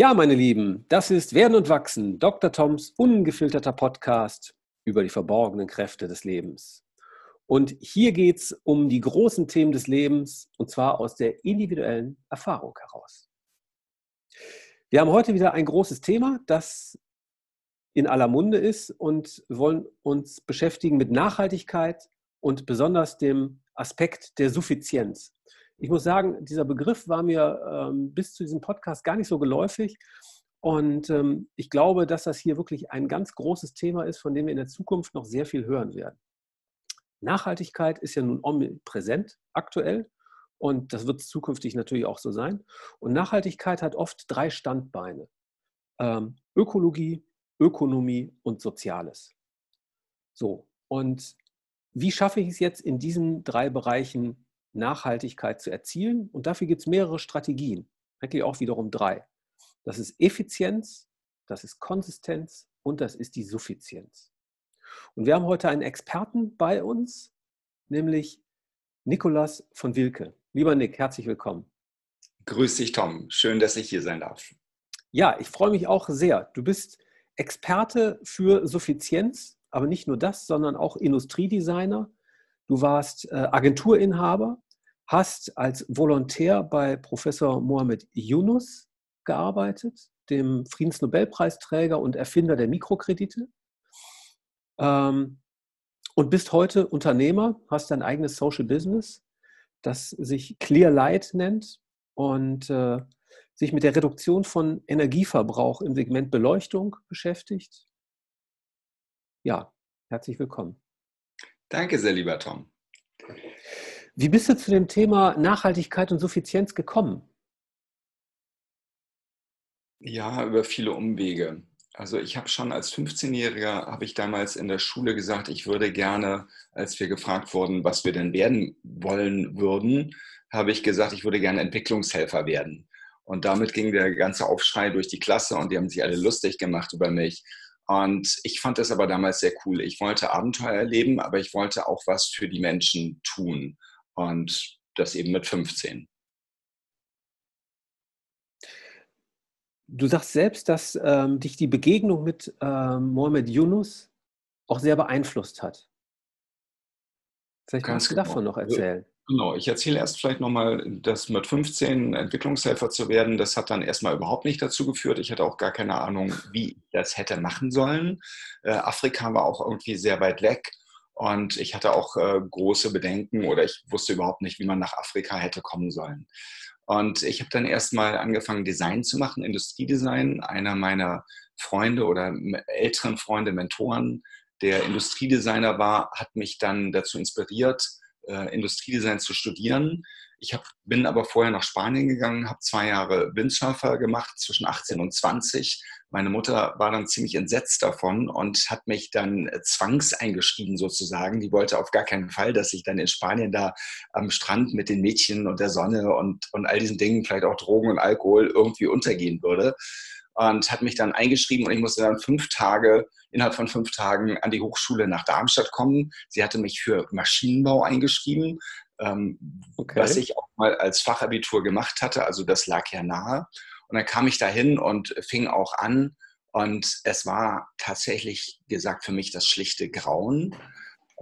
Ja, meine Lieben, das ist Werden und Wachsen, Dr. Toms ungefilterter Podcast über die verborgenen Kräfte des Lebens. Und hier geht es um die großen Themen des Lebens und zwar aus der individuellen Erfahrung heraus. Wir haben heute wieder ein großes Thema, das in aller Munde ist und wollen uns beschäftigen mit Nachhaltigkeit und besonders dem Aspekt der Suffizienz. Ich muss sagen, dieser Begriff war mir ähm, bis zu diesem Podcast gar nicht so geläufig. Und ähm, ich glaube, dass das hier wirklich ein ganz großes Thema ist, von dem wir in der Zukunft noch sehr viel hören werden. Nachhaltigkeit ist ja nun omnipräsent aktuell und das wird zukünftig natürlich auch so sein. Und Nachhaltigkeit hat oft drei Standbeine. Ähm, Ökologie, Ökonomie und Soziales. So, und wie schaffe ich es jetzt in diesen drei Bereichen Nachhaltigkeit zu erzielen. Und dafür gibt es mehrere Strategien, eigentlich auch wiederum drei. Das ist Effizienz, das ist Konsistenz und das ist die Suffizienz. Und wir haben heute einen Experten bei uns, nämlich Nikolas von Wilke. Lieber Nick, herzlich willkommen. Grüß dich, Tom. Schön, dass ich hier sein darf. Ja, ich freue mich auch sehr. Du bist Experte für Suffizienz, aber nicht nur das, sondern auch Industriedesigner. Du warst äh, Agenturinhaber hast als Volontär bei Professor Mohamed Yunus gearbeitet, dem Friedensnobelpreisträger und Erfinder der Mikrokredite. Ähm, und bist heute Unternehmer, hast dein eigenes Social Business, das sich Clear Light nennt und äh, sich mit der Reduktion von Energieverbrauch im Segment Beleuchtung beschäftigt. Ja, herzlich willkommen. Danke sehr, lieber Tom. Wie bist du zu dem Thema Nachhaltigkeit und Suffizienz gekommen? Ja, über viele Umwege. Also ich habe schon als 15-Jähriger, habe ich damals in der Schule gesagt, ich würde gerne, als wir gefragt wurden, was wir denn werden wollen würden, habe ich gesagt, ich würde gerne Entwicklungshelfer werden. Und damit ging der ganze Aufschrei durch die Klasse und die haben sich alle lustig gemacht über mich. Und ich fand das aber damals sehr cool. Ich wollte Abenteuer erleben, aber ich wollte auch was für die Menschen tun. Und das eben mit 15. Du sagst selbst, dass ähm, dich die Begegnung mit ähm, Mohammed Yunus auch sehr beeinflusst hat. Vielleicht Ganz kannst du genau. davon noch erzählen. Genau, ich erzähle erst vielleicht nochmal, dass mit 15 Entwicklungshelfer zu werden, das hat dann erstmal überhaupt nicht dazu geführt. Ich hatte auch gar keine Ahnung, wie ich das hätte machen sollen. Äh, Afrika war auch irgendwie sehr weit weg. Und ich hatte auch äh, große Bedenken oder ich wusste überhaupt nicht, wie man nach Afrika hätte kommen sollen. Und ich habe dann erstmal angefangen, Design zu machen, Industriedesign. Einer meiner Freunde oder älteren Freunde, Mentoren, der Industriedesigner war, hat mich dann dazu inspiriert, äh, Industriedesign zu studieren. Ich hab, bin aber vorher nach Spanien gegangen, habe zwei Jahre Windsurfer gemacht, zwischen 18 und 20. Meine Mutter war dann ziemlich entsetzt davon und hat mich dann zwangseingeschrieben sozusagen. Die wollte auf gar keinen Fall, dass ich dann in Spanien da am Strand mit den Mädchen und der Sonne und, und all diesen Dingen, vielleicht auch Drogen und Alkohol, irgendwie untergehen würde. Und hat mich dann eingeschrieben und ich musste dann fünf Tage, innerhalb von fünf Tagen an die Hochschule nach Darmstadt kommen. Sie hatte mich für Maschinenbau eingeschrieben ähm, okay. was ich auch mal als Fachabitur gemacht hatte. Also das lag ja nahe. Und dann kam ich dahin und fing auch an. Und es war tatsächlich gesagt für mich das schlichte Grauen.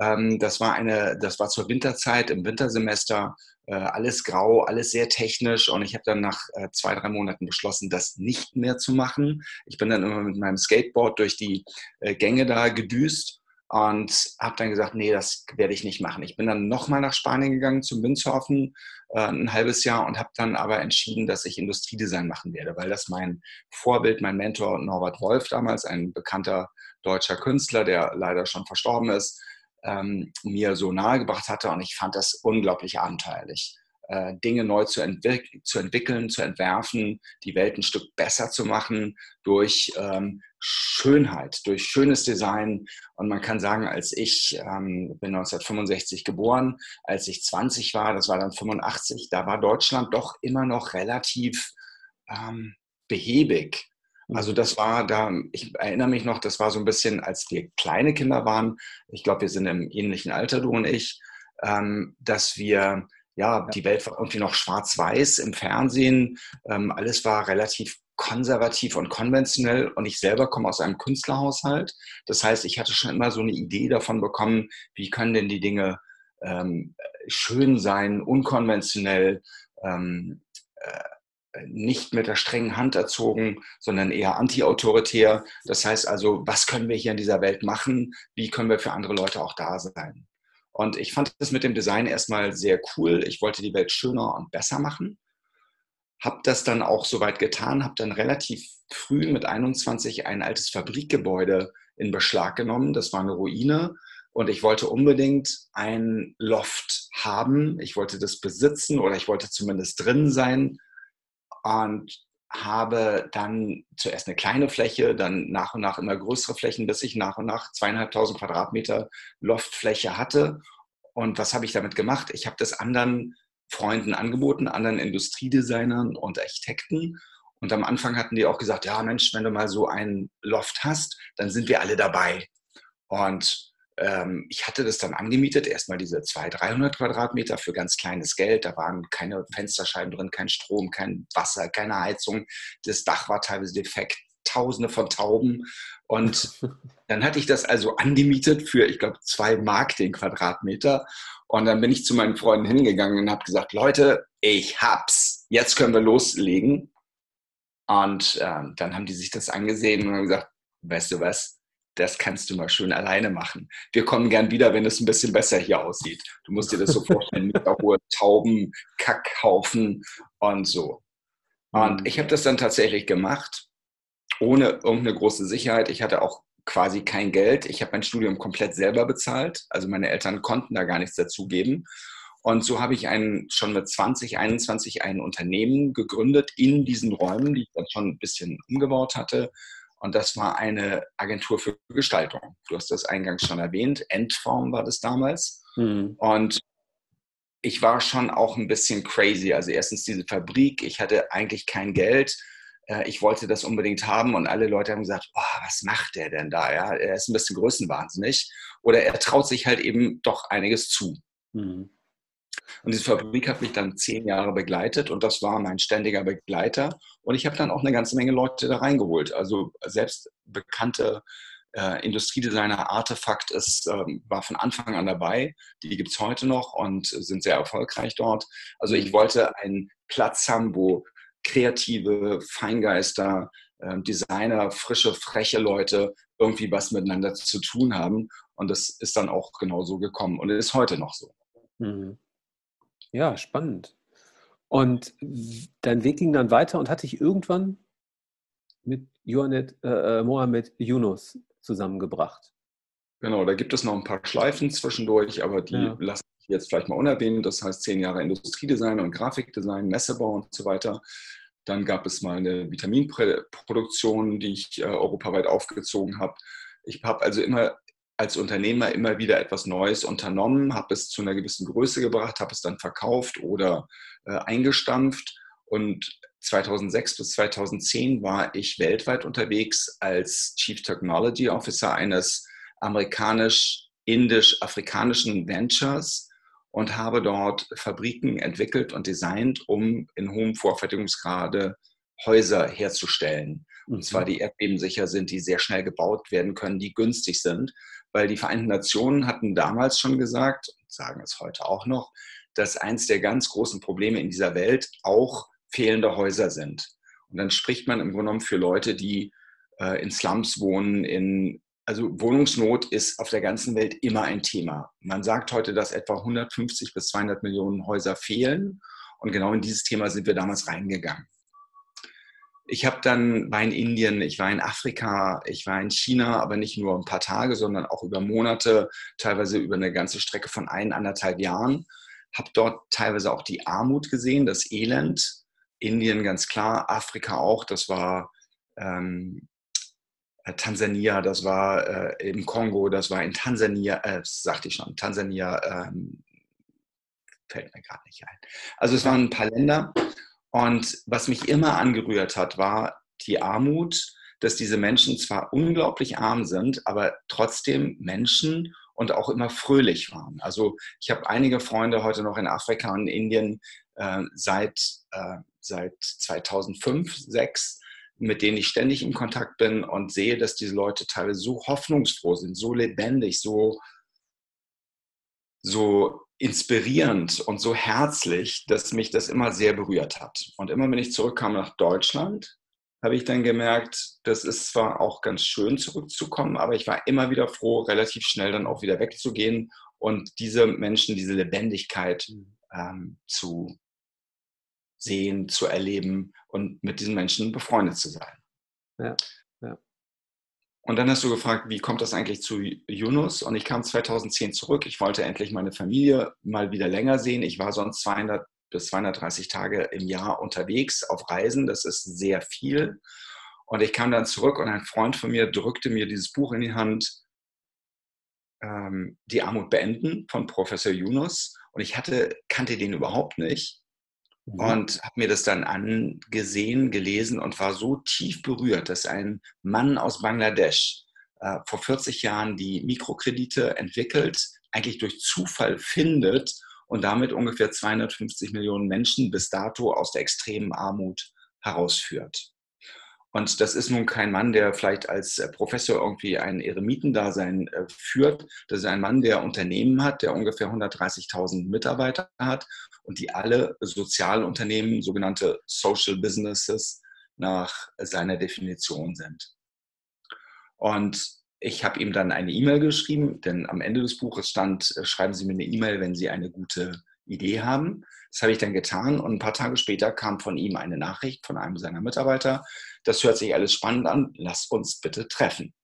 Ähm, das war eine, das war zur Winterzeit im Wintersemester. Äh, alles grau, alles sehr technisch. Und ich habe dann nach äh, zwei, drei Monaten beschlossen, das nicht mehr zu machen. Ich bin dann immer mit meinem Skateboard durch die äh, Gänge da gedüst und habe dann gesagt, nee, das werde ich nicht machen. Ich bin dann nochmal nach Spanien gegangen zum Windsurfen, ein halbes Jahr und habe dann aber entschieden, dass ich Industriedesign machen werde, weil das mein Vorbild, mein Mentor Norbert Wolf damals, ein bekannter deutscher Künstler, der leider schon verstorben ist, ähm, mir so nahegebracht hatte und ich fand das unglaublich abenteuerlich. Äh, Dinge neu zu, entwick zu, entwickeln, zu entwerfen, die Welt ein Stück besser zu machen durch ähm, Schönheit, durch schönes Design. Und man kann sagen, als ich ähm, bin 1965 geboren, als ich 20 war, das war dann 85, da war Deutschland doch immer noch relativ ähm, behäbig. Also das war da, ich erinnere mich noch, das war so ein bisschen, als wir kleine Kinder waren, ich glaube, wir sind im ähnlichen Alter, du und ich, ähm, dass wir ja, die Welt war irgendwie noch schwarz-weiß im Fernsehen. Ähm, alles war relativ konservativ und konventionell und ich selber komme aus einem Künstlerhaushalt. Das heißt, ich hatte schon immer so eine Idee davon bekommen, wie können denn die Dinge ähm, schön sein, unkonventionell, ähm, äh, nicht mit der strengen Hand erzogen, sondern eher antiautoritär. Das heißt also, was können wir hier in dieser Welt machen? Wie können wir für andere Leute auch da sein? Und ich fand das mit dem Design erstmal sehr cool. Ich wollte die Welt schöner und besser machen. Habe das dann auch soweit getan, habe dann relativ früh mit 21 ein altes Fabrikgebäude in Beschlag genommen. Das war eine Ruine. Und ich wollte unbedingt ein Loft haben. Ich wollte das besitzen oder ich wollte zumindest drin sein und habe dann zuerst eine kleine Fläche, dann nach und nach immer größere Flächen, bis ich nach und nach zweieinhalbtausend Quadratmeter Loftfläche hatte. Und was habe ich damit gemacht? Ich habe das anderen Freunden angeboten, anderen Industriedesignern und Architekten. Und am Anfang hatten die auch gesagt, ja Mensch, wenn du mal so ein Loft hast, dann sind wir alle dabei. Und ähm, ich hatte das dann angemietet, erstmal diese 200, 300 Quadratmeter für ganz kleines Geld. Da waren keine Fensterscheiben drin, kein Strom, kein Wasser, keine Heizung. Das Dach war teilweise defekt, tausende von Tauben. Und dann hatte ich das also angemietet für, ich glaube, zwei Mark den Quadratmeter. Und dann bin ich zu meinen Freunden hingegangen und habe gesagt, Leute, ich hab's. Jetzt können wir loslegen. Und äh, dann haben die sich das angesehen und haben gesagt, weißt du was, das kannst du mal schön alleine machen. Wir kommen gern wieder, wenn es ein bisschen besser hier aussieht. Du musst dir das so vorstellen, mit der hohe Tauben, Kackhaufen und so. Und mhm. ich habe das dann tatsächlich gemacht, ohne irgendeine große Sicherheit. Ich hatte auch quasi kein Geld. Ich habe mein Studium komplett selber bezahlt. Also meine Eltern konnten da gar nichts dazugeben. Und so habe ich ein, schon mit 20, 21 ein Unternehmen gegründet in diesen Räumen, die ich dann schon ein bisschen umgebaut hatte und das war eine Agentur für Gestaltung. Du hast das eingangs schon erwähnt. Endform war das damals. Mhm. Und ich war schon auch ein bisschen crazy. Also erstens diese Fabrik. Ich hatte eigentlich kein Geld. Äh, ich wollte das unbedingt haben und alle Leute haben gesagt, oh, was macht der denn da? Ja, er ist ein bisschen größenwahnsinnig. Oder er traut sich halt eben doch einiges zu. Mhm. Und diese Fabrik hat mich dann zehn Jahre begleitet und das war mein ständiger Begleiter. Und ich habe dann auch eine ganze Menge Leute da reingeholt. Also selbst bekannte äh, Industriedesigner Artefakt ist, ähm, war von Anfang an dabei. Die gibt es heute noch und sind sehr erfolgreich dort. Also ich wollte einen Platz haben, wo kreative Feingeister, äh, Designer, frische, freche Leute irgendwie was miteinander zu tun haben. Und das ist dann auch genau so gekommen und ist heute noch so. Mhm. Ja, spannend. Und dein Weg ging dann weiter und hat dich irgendwann mit Johannet, äh, äh, Mohamed Yunus zusammengebracht. Genau, da gibt es noch ein paar Schleifen zwischendurch, aber die ja. lasse ich jetzt vielleicht mal unerwähnt. Das heißt zehn Jahre Industriedesign und Grafikdesign, Messebau und so weiter. Dann gab es mal eine Vitaminproduktion, die ich äh, europaweit aufgezogen habe. Ich habe also immer als Unternehmer immer wieder etwas Neues unternommen, habe es zu einer gewissen Größe gebracht, habe es dann verkauft oder äh, eingestampft. Und 2006 bis 2010 war ich weltweit unterwegs als Chief Technology Officer eines amerikanisch-indisch-afrikanischen Ventures und habe dort Fabriken entwickelt und designt, um in hohem Vorfertigungsgrade Häuser herzustellen. Und zwar mhm. die erdbebensicher sind, die sehr schnell gebaut werden können, die günstig sind weil die Vereinten Nationen hatten damals schon gesagt, und sagen es heute auch noch, dass eins der ganz großen Probleme in dieser Welt auch fehlende Häuser sind. Und dann spricht man im Grunde genommen für Leute, die äh, in Slums wohnen, in, also Wohnungsnot ist auf der ganzen Welt immer ein Thema. Man sagt heute, dass etwa 150 bis 200 Millionen Häuser fehlen. Und genau in dieses Thema sind wir damals reingegangen ich habe dann, war in Indien, ich war in Afrika, ich war in China, aber nicht nur ein paar Tage, sondern auch über Monate, teilweise über eine ganze Strecke von ein, anderthalb Jahren. Habe dort teilweise auch die Armut gesehen, das Elend. Indien ganz klar, Afrika auch, das war ähm, äh, Tansania, das war äh, im Kongo, das war in Tansania, äh, sagte ich schon, Tansania, ähm, fällt mir gerade nicht ein. Also es waren ein paar Länder und was mich immer angerührt hat, war die Armut, dass diese Menschen zwar unglaublich arm sind, aber trotzdem Menschen und auch immer fröhlich waren. Also ich habe einige Freunde heute noch in Afrika und Indien äh, seit, äh, seit 2005, 2006 mit denen ich ständig in Kontakt bin und sehe, dass diese Leute teilweise so hoffnungsfroh sind, so lebendig, so, so inspirierend und so herzlich, dass mich das immer sehr berührt hat. Und immer wenn ich zurückkam nach Deutschland, habe ich dann gemerkt, das ist zwar auch ganz schön zurückzukommen, aber ich war immer wieder froh, relativ schnell dann auch wieder wegzugehen und diese Menschen, diese Lebendigkeit mhm. ähm, zu sehen, zu erleben und mit diesen Menschen befreundet zu sein. Ja, ja. Und dann hast du gefragt, wie kommt das eigentlich zu Yunus? Und ich kam 2010 zurück. Ich wollte endlich meine Familie mal wieder länger sehen. Ich war sonst 200 bis 230 Tage im Jahr unterwegs auf Reisen. Das ist sehr viel. Und ich kam dann zurück und ein Freund von mir drückte mir dieses Buch in die Hand, ähm, Die Armut beenden von Professor Yunus. Und ich hatte, kannte den überhaupt nicht. Mhm. Und habe mir das dann angesehen, gelesen und war so tief berührt, dass ein Mann aus Bangladesch äh, vor 40 Jahren die Mikrokredite entwickelt, eigentlich durch Zufall findet und damit ungefähr 250 Millionen Menschen bis dato aus der extremen Armut herausführt. Und das ist nun kein Mann, der vielleicht als äh, Professor irgendwie ein Eremitendasein äh, führt. Das ist ein Mann, der Unternehmen hat, der ungefähr 130.000 Mitarbeiter hat und die alle Sozialunternehmen, sogenannte Social Businesses, nach seiner Definition sind. Und ich habe ihm dann eine E-Mail geschrieben, denn am Ende des Buches stand, äh, schreiben Sie mir eine E-Mail, wenn Sie eine gute Idee haben. Das habe ich dann getan und ein paar Tage später kam von ihm eine Nachricht von einem seiner Mitarbeiter. Das hört sich alles spannend an, lass uns bitte treffen.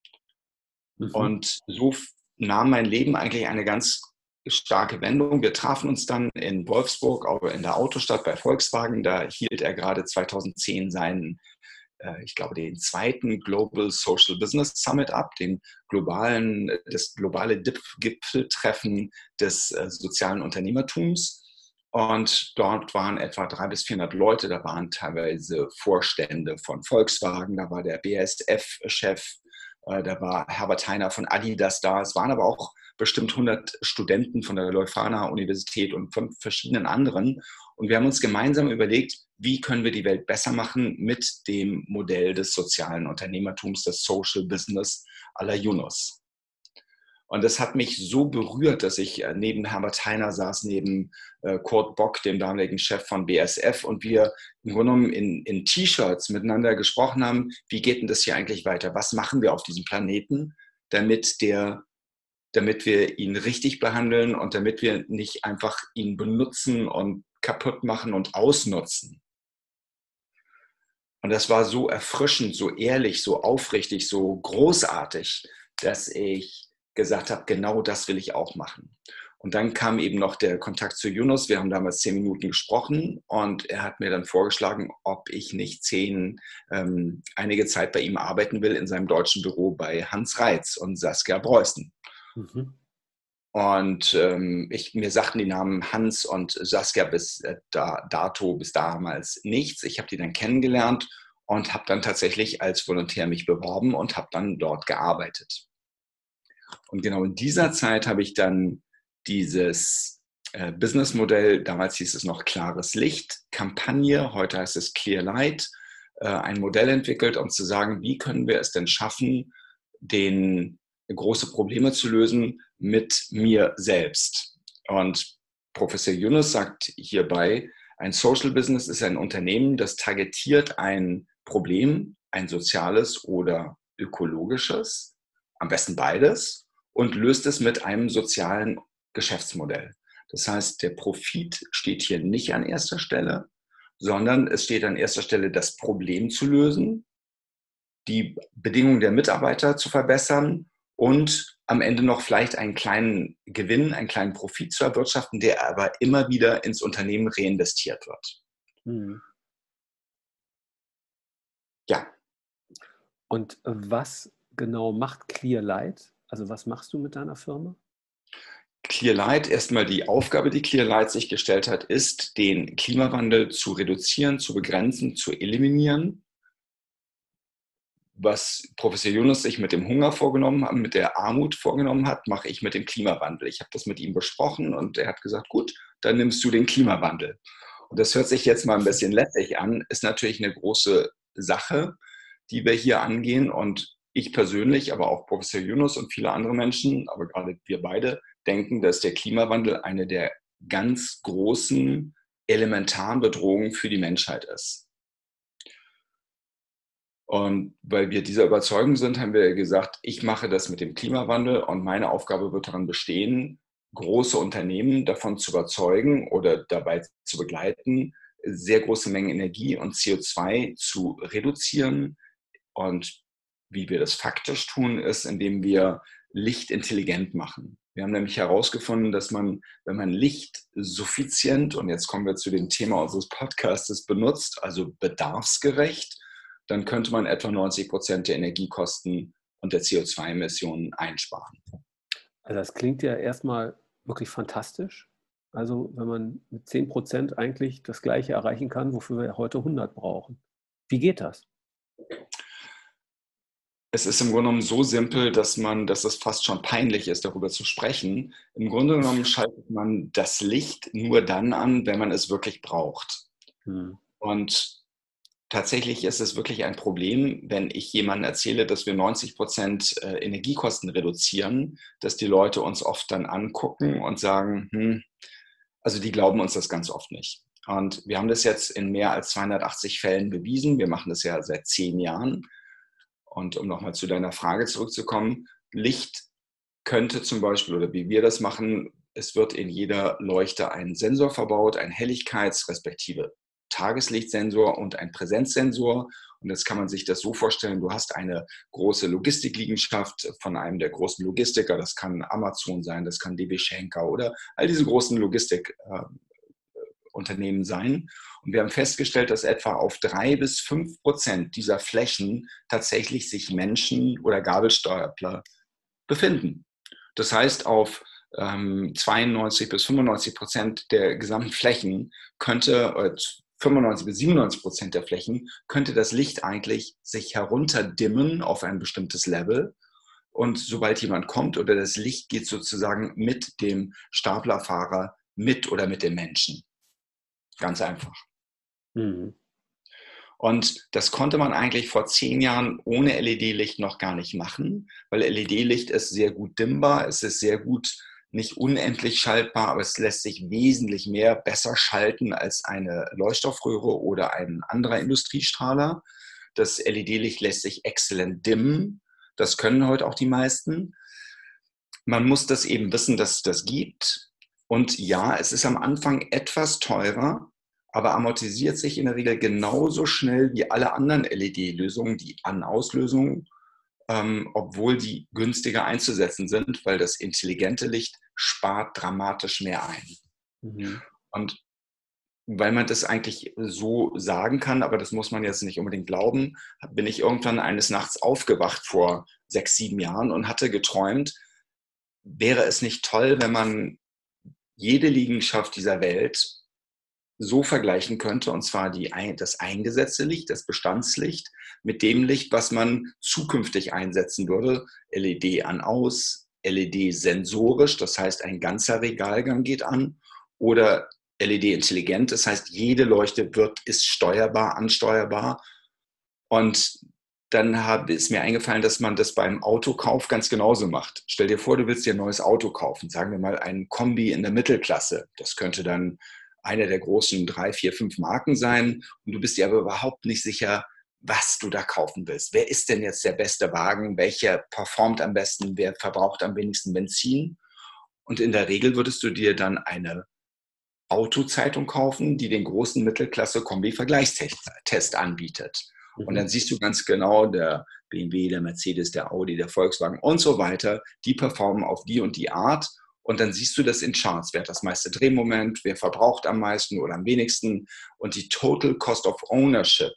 Mhm. Und so nahm mein Leben eigentlich eine ganz starke Wendung. Wir trafen uns dann in Wolfsburg, in der Autostadt bei Volkswagen. Da hielt er gerade 2010 seinen, äh, ich glaube, den zweiten Global Social Business Summit ab, den globalen, das globale Gipfeltreffen des äh, sozialen Unternehmertums. Und dort waren etwa 300 bis 400 Leute, da waren teilweise Vorstände von Volkswagen, da war der BASF-Chef, äh, da war Herbert Heiner von Adidas da. Es waren aber auch bestimmt 100 Studenten von der Leuphana Universität und von verschiedenen anderen. Und wir haben uns gemeinsam überlegt, wie können wir die Welt besser machen mit dem Modell des sozialen Unternehmertums, des Social Business à la Yunus. Und das hat mich so berührt, dass ich äh, neben Herbert Heiner saß, neben äh, Kurt Bock, dem damaligen Chef von BSF, und wir im Grunde genommen in, in T-Shirts miteinander gesprochen haben, wie geht denn das hier eigentlich weiter? Was machen wir auf diesem Planeten, damit der damit wir ihn richtig behandeln und damit wir nicht einfach ihn benutzen und kaputt machen und ausnutzen. Und das war so erfrischend, so ehrlich, so aufrichtig, so großartig, dass ich gesagt habe, genau das will ich auch machen. Und dann kam eben noch der Kontakt zu Yunus. Wir haben damals zehn Minuten gesprochen und er hat mir dann vorgeschlagen, ob ich nicht zehn, ähm, einige Zeit bei ihm arbeiten will in seinem deutschen Büro bei Hans Reitz und Saskia Preußen. Mhm. Und ähm, ich, mir sagten die Namen Hans und Saskia bis äh, da, dato, bis damals nichts. Ich habe die dann kennengelernt und habe dann tatsächlich als Volontär mich beworben und habe dann dort gearbeitet. Und genau in dieser Zeit habe ich dann dieses äh, Businessmodell, damals hieß es noch Klares Licht, Kampagne, heute heißt es Clear Light, äh, ein Modell entwickelt, um zu sagen, wie können wir es denn schaffen, den große Probleme zu lösen mit mir selbst. Und Professor Yunus sagt hierbei, ein Social Business ist ein Unternehmen, das targetiert ein Problem, ein soziales oder ökologisches, am besten beides, und löst es mit einem sozialen Geschäftsmodell. Das heißt, der Profit steht hier nicht an erster Stelle, sondern es steht an erster Stelle, das Problem zu lösen, die Bedingungen der Mitarbeiter zu verbessern und am Ende noch vielleicht einen kleinen Gewinn, einen kleinen Profit zu erwirtschaften, der aber immer wieder ins Unternehmen reinvestiert wird. Mhm. Ja. Und was genau macht Clearlight? Also was machst du mit deiner Firma? Clearlight, erstmal die Aufgabe, die Clearlight sich gestellt hat, ist, den Klimawandel zu reduzieren, zu begrenzen, zu eliminieren. Was Professor Yunus sich mit dem Hunger vorgenommen hat, mit der Armut vorgenommen hat, mache ich mit dem Klimawandel. Ich habe das mit ihm besprochen und er hat gesagt, gut, dann nimmst du den Klimawandel. Und das hört sich jetzt mal ein bisschen lässig an, ist natürlich eine große Sache. die wir hier angehen. Und ich persönlich, aber auch Professor Yunus und viele andere Menschen, aber gerade wir beide, denken, dass der Klimawandel eine der ganz großen elementaren Bedrohungen für die Menschheit ist. Und weil wir dieser Überzeugung sind, haben wir gesagt, ich mache das mit dem Klimawandel und meine Aufgabe wird darin bestehen, große Unternehmen davon zu überzeugen oder dabei zu begleiten, sehr große Mengen Energie und CO2 zu reduzieren. Und wie wir das faktisch tun, ist, indem wir Licht intelligent machen. Wir haben nämlich herausgefunden, dass man, wenn man Licht suffizient, und jetzt kommen wir zu dem Thema unseres Podcasts, benutzt, also bedarfsgerecht, dann könnte man etwa 90 Prozent der Energiekosten und der CO2-Emissionen einsparen. Also das klingt ja erstmal wirklich fantastisch. Also wenn man mit 10 Prozent eigentlich das Gleiche erreichen kann, wofür wir heute 100 brauchen. Wie geht das? Es ist im Grunde genommen so simpel, dass man, dass es fast schon peinlich ist, darüber zu sprechen. Im Grunde genommen schaltet man das Licht nur dann an, wenn man es wirklich braucht. Hm. Und tatsächlich ist es wirklich ein Problem, wenn ich jemandem erzähle, dass wir 90 Prozent äh, Energiekosten reduzieren, dass die Leute uns oft dann angucken und sagen, hm, also die glauben uns das ganz oft nicht. Und wir haben das jetzt in mehr als 280 Fällen bewiesen. Wir machen das ja seit zehn Jahren. Und um nochmal zu deiner Frage zurückzukommen, Licht könnte zum Beispiel, oder wie wir das machen, es wird in jeder Leuchte ein Sensor verbaut, ein Helligkeits- respektive Tageslichtsensor und ein Präsenzsensor. Und jetzt kann man sich das so vorstellen, du hast eine große Logistikliegenschaft von einem der großen Logistiker, das kann Amazon sein, das kann DB Schenker oder all diese großen Logistikunternehmen sein. Und wir haben festgestellt, dass etwa auf drei bis fünf Prozent dieser Flächen tatsächlich sich Menschen oder Gabelstapler befinden. Das heißt, auf 92 ähm, bis 95 Prozent der gesamten Flächen könnte, 95 bis 97 Prozent der Flächen könnte das Licht eigentlich sich herunterdimmen auf ein bestimmtes Level. Und sobald jemand kommt oder das Licht geht sozusagen mit dem Staplerfahrer mit oder mit dem Menschen. Ganz einfach. Mhm. Und das konnte man eigentlich vor zehn Jahren ohne LED-Licht noch gar nicht machen, weil LED-Licht ist sehr gut dimmbar, es ist sehr gut nicht unendlich schaltbar, aber es lässt sich wesentlich mehr besser schalten als eine Leuchtstoffröhre oder ein anderer Industriestrahler. Das LED-Licht lässt sich exzellent dimmen. Das können heute auch die meisten. Man muss das eben wissen, dass es das gibt. Und ja, es ist am Anfang etwas teurer, aber amortisiert sich in der Regel genauso schnell wie alle anderen LED-Lösungen, die An-Auslösungen ähm, obwohl die günstiger einzusetzen sind, weil das intelligente Licht spart dramatisch mehr ein. Mhm. Und weil man das eigentlich so sagen kann, aber das muss man jetzt nicht unbedingt glauben, bin ich irgendwann eines Nachts aufgewacht vor sechs, sieben Jahren und hatte geträumt, wäre es nicht toll, wenn man jede Liegenschaft dieser Welt so vergleichen könnte, und zwar die, das eingesetzte Licht, das Bestandslicht, mit dem Licht, was man zukünftig einsetzen würde. LED an aus, LED sensorisch, das heißt ein ganzer Regalgang geht an, oder LED intelligent, das heißt jede Leuchte wird, ist steuerbar, ansteuerbar. Und dann hab, ist mir eingefallen, dass man das beim Autokauf ganz genauso macht. Stell dir vor, du willst dir ein neues Auto kaufen, sagen wir mal ein Kombi in der Mittelklasse. Das könnte dann einer der großen drei, vier, fünf Marken sein und du bist dir aber überhaupt nicht sicher, was du da kaufen willst. Wer ist denn jetzt der beste Wagen? Welcher performt am besten? Wer verbraucht am wenigsten Benzin? Und in der Regel würdest du dir dann eine Autozeitung kaufen, die den großen Mittelklasse-Kombi-Vergleichstest anbietet. Mhm. Und dann siehst du ganz genau, der BMW, der Mercedes, der Audi, der Volkswagen und so weiter, die performen auf die und die Art. Und dann siehst du das in Charts. Wer hat das meiste Drehmoment? Wer verbraucht am meisten oder am wenigsten? Und die Total Cost of Ownership.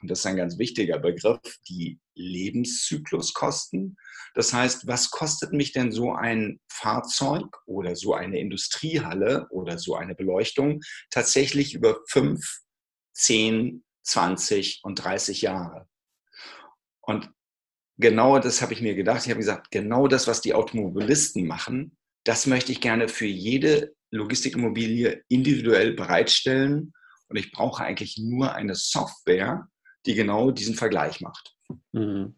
Und das ist ein ganz wichtiger Begriff, die Lebenszykluskosten. Das heißt, was kostet mich denn so ein Fahrzeug oder so eine Industriehalle oder so eine Beleuchtung tatsächlich über fünf, zehn, 20 und 30 Jahre? Und genau das habe ich mir gedacht. Ich habe gesagt, genau das, was die Automobilisten machen, das möchte ich gerne für jede Logistikimmobilie individuell bereitstellen. Und ich brauche eigentlich nur eine Software, die genau diesen Vergleich macht. Mhm.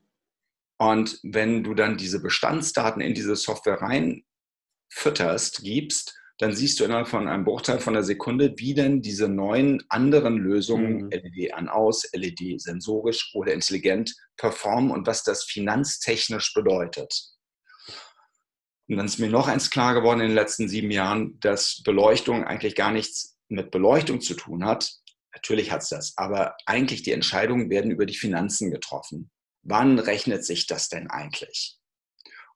Und wenn du dann diese Bestandsdaten in diese Software reinfütterst, gibst, dann siehst du innerhalb von einem Bruchteil von einer Sekunde, wie denn diese neuen anderen Lösungen, mhm. LED an aus, LED sensorisch oder intelligent performen und was das finanztechnisch bedeutet. Und dann ist mir noch eins klar geworden in den letzten sieben Jahren, dass Beleuchtung eigentlich gar nichts mit Beleuchtung zu tun hat. Natürlich hat es das, aber eigentlich die Entscheidungen werden über die Finanzen getroffen. Wann rechnet sich das denn eigentlich?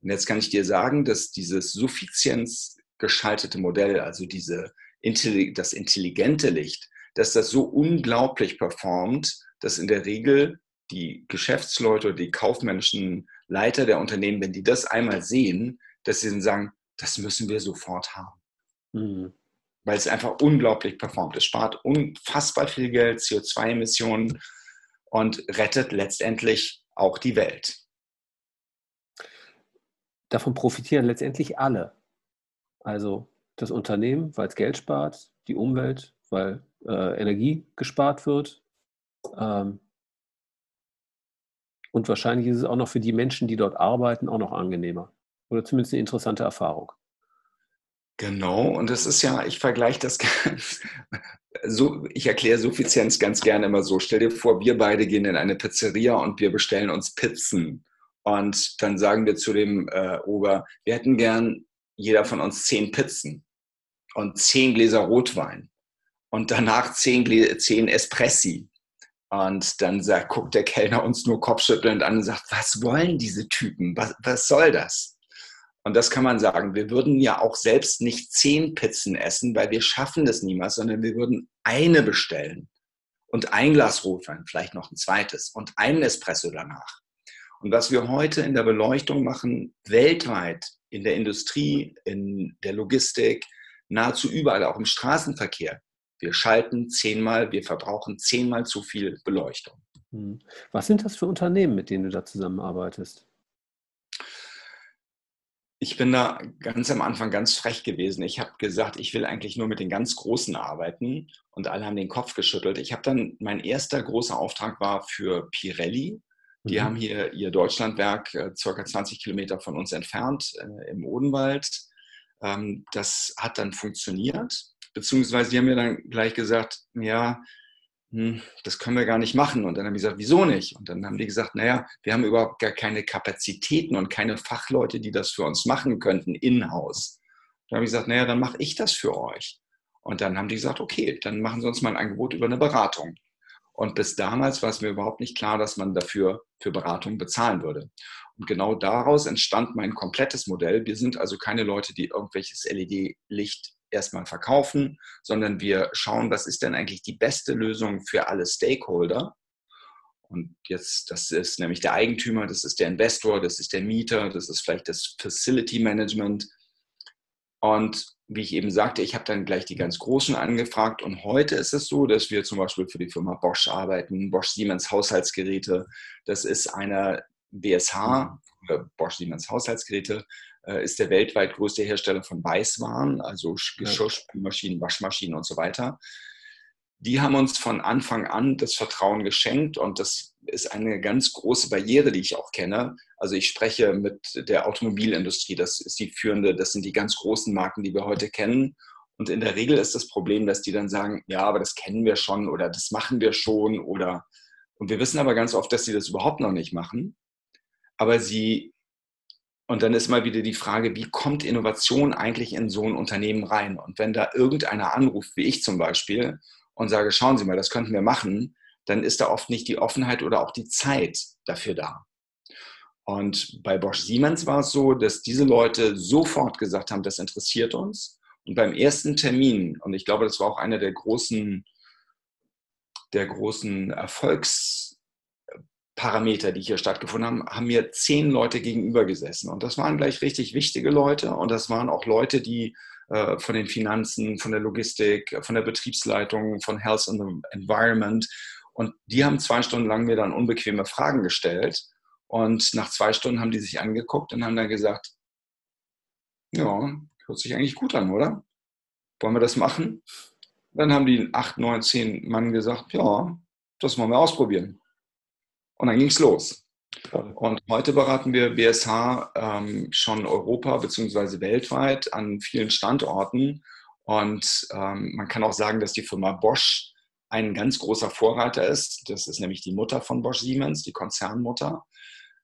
Und jetzt kann ich dir sagen, dass dieses suffizienzgeschaltete Modell, also diese, das intelligente Licht, dass das so unglaublich performt, dass in der Regel die Geschäftsleute die kaufmännischen Leiter der Unternehmen, wenn die das einmal sehen, dass sie dann sagen, das müssen wir sofort haben. Mhm. Weil es einfach unglaublich performt. Es spart unfassbar viel Geld, CO2-Emissionen und rettet letztendlich auch die Welt. Davon profitieren letztendlich alle. Also das Unternehmen, weil es Geld spart, die Umwelt, weil äh, Energie gespart wird. Ähm, und wahrscheinlich ist es auch noch für die Menschen, die dort arbeiten, auch noch angenehmer. Oder zumindest eine interessante Erfahrung. Genau, und das ist ja, ich vergleiche das ganz, so, ich erkläre Suffizienz ganz gerne immer so. Stell dir vor, wir beide gehen in eine Pizzeria und wir bestellen uns Pizzen. Und dann sagen wir zu dem äh, Ober, wir hätten gern jeder von uns zehn Pizzen und zehn Gläser Rotwein und danach zehn, zehn Espressi. Und dann sagt, guckt der Kellner uns nur kopfschüttelnd an und sagt, was wollen diese Typen? Was, was soll das? Und das kann man sagen. Wir würden ja auch selbst nicht zehn Pizzen essen, weil wir schaffen das niemals, sondern wir würden eine bestellen und ein Glas Rotwein, vielleicht noch ein zweites und einen Espresso danach. Und was wir heute in der Beleuchtung machen, weltweit, in der Industrie, in der Logistik, nahezu überall, auch im Straßenverkehr, wir schalten zehnmal, wir verbrauchen zehnmal zu viel Beleuchtung. Hm. Was sind das für Unternehmen, mit denen du da zusammenarbeitest? Ich bin da ganz am Anfang ganz frech gewesen. Ich habe gesagt, ich will eigentlich nur mit den ganz Großen arbeiten und alle haben den Kopf geschüttelt. Ich habe dann, mein erster großer Auftrag war für Pirelli. Die mhm. haben hier ihr Deutschlandwerk äh, circa 20 Kilometer von uns entfernt äh, im Odenwald. Ähm, das hat dann funktioniert, beziehungsweise die haben mir dann gleich gesagt, ja, das können wir gar nicht machen. Und dann haben die gesagt, wieso nicht? Und dann haben die gesagt, naja, wir haben überhaupt gar keine Kapazitäten und keine Fachleute, die das für uns machen könnten, in-house. Dann habe ich gesagt, naja, dann mache ich das für euch. Und dann haben die gesagt, okay, dann machen sie uns mal ein Angebot über eine Beratung. Und bis damals war es mir überhaupt nicht klar, dass man dafür für Beratung bezahlen würde. Und genau daraus entstand mein komplettes Modell. Wir sind also keine Leute, die irgendwelches LED-Licht erstmal verkaufen, sondern wir schauen, was ist denn eigentlich die beste Lösung für alle Stakeholder. Und jetzt, das ist nämlich der Eigentümer, das ist der Investor, das ist der Mieter, das ist vielleicht das Facility Management. Und wie ich eben sagte, ich habe dann gleich die ganz Großen angefragt. Und heute ist es so, dass wir zum Beispiel für die Firma Bosch arbeiten, Bosch Siemens Haushaltsgeräte. Das ist eine BSH, Bosch Siemens Haushaltsgeräte. Äh, ist der weltweit größte Hersteller von Weißwaren, also Geschirrspülmaschinen, Waschmaschinen und so weiter. Die haben uns von Anfang an das Vertrauen geschenkt und das ist eine ganz große Barriere, die ich auch kenne. Also ich spreche mit der Automobilindustrie, das ist die führende, das sind die ganz großen Marken, die wir heute kennen. Und in der Regel ist das Problem, dass die dann sagen, ja, aber das kennen wir schon oder das machen wir schon oder und wir wissen aber ganz oft, dass sie das überhaupt noch nicht machen. Aber sie und dann ist mal wieder die Frage, wie kommt Innovation eigentlich in so ein Unternehmen rein? Und wenn da irgendeiner anruft, wie ich zum Beispiel, und sage, schauen Sie mal, das könnten wir machen, dann ist da oft nicht die Offenheit oder auch die Zeit dafür da. Und bei Bosch Siemens war es so, dass diese Leute sofort gesagt haben, das interessiert uns. Und beim ersten Termin, und ich glaube, das war auch einer der großen, der großen Erfolgs, Parameter, die hier stattgefunden haben, haben mir zehn Leute gegenüber gesessen. Und das waren gleich richtig wichtige Leute. Und das waren auch Leute, die äh, von den Finanzen, von der Logistik, von der Betriebsleitung, von Health and the Environment. Und die haben zwei Stunden lang mir dann unbequeme Fragen gestellt. Und nach zwei Stunden haben die sich angeguckt und haben dann gesagt, ja, hört sich eigentlich gut an, oder? Wollen wir das machen? Dann haben die acht, neun, zehn Mann gesagt, ja, das wollen wir ausprobieren. Und dann ging es los. Und heute beraten wir BSH ähm, schon Europa bzw. weltweit an vielen Standorten. Und ähm, man kann auch sagen, dass die Firma Bosch ein ganz großer Vorreiter ist. Das ist nämlich die Mutter von Bosch Siemens, die Konzernmutter.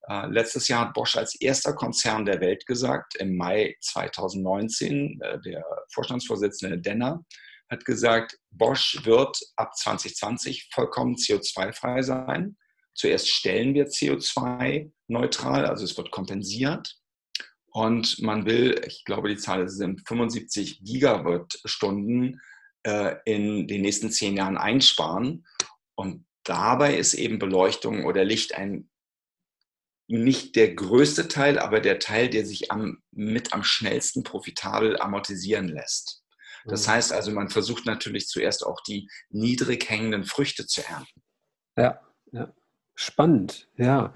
Äh, letztes Jahr hat Bosch als erster Konzern der Welt gesagt, im Mai 2019, äh, der Vorstandsvorsitzende Denner hat gesagt, Bosch wird ab 2020 vollkommen CO2-frei sein. Zuerst stellen wir CO2 neutral, also es wird kompensiert. Und man will, ich glaube, die Zahl sind 75 Gigawattstunden äh, in den nächsten zehn Jahren einsparen. Und dabei ist eben Beleuchtung oder Licht ein nicht der größte Teil, aber der Teil, der sich am, mit am schnellsten profitabel amortisieren lässt. Das mhm. heißt also, man versucht natürlich zuerst auch die niedrig hängenden Früchte zu ernten. Ja, ja. Spannend, ja.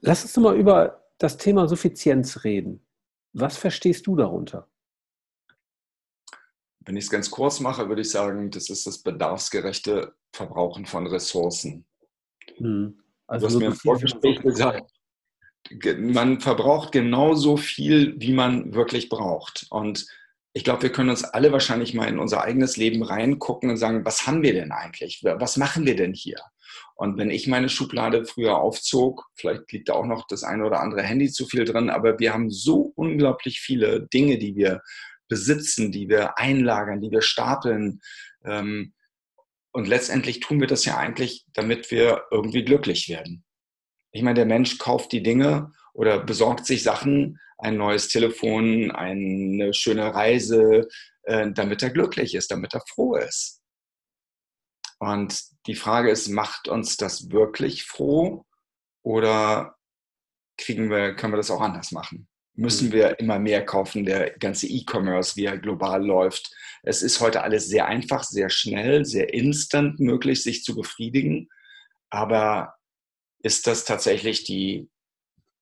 Lass uns mal über das Thema Suffizienz reden. Was verstehst du darunter? Wenn ich es ganz kurz mache, würde ich sagen, das ist das bedarfsgerechte Verbrauchen von Ressourcen. Hm. Also du hast mir im Vorgespräch gesagt, man verbraucht genauso viel, wie man wirklich braucht. Und ich glaube, wir können uns alle wahrscheinlich mal in unser eigenes Leben reingucken und sagen, was haben wir denn eigentlich? Was machen wir denn hier? Und wenn ich meine Schublade früher aufzog, vielleicht liegt da auch noch das eine oder andere Handy zu viel drin, aber wir haben so unglaublich viele Dinge, die wir besitzen, die wir einlagern, die wir stapeln. Ähm, und letztendlich tun wir das ja eigentlich, damit wir irgendwie glücklich werden. Ich meine, der Mensch kauft die Dinge oder besorgt sich Sachen, ein neues Telefon, eine schöne Reise, äh, damit er glücklich ist, damit er froh ist. Und die Frage ist, macht uns das wirklich froh oder kriegen wir, können wir das auch anders machen? Müssen mhm. wir immer mehr kaufen? Der ganze E-Commerce, wie er global läuft. Es ist heute alles sehr einfach, sehr schnell, sehr instant möglich, sich zu befriedigen. Aber ist das tatsächlich die,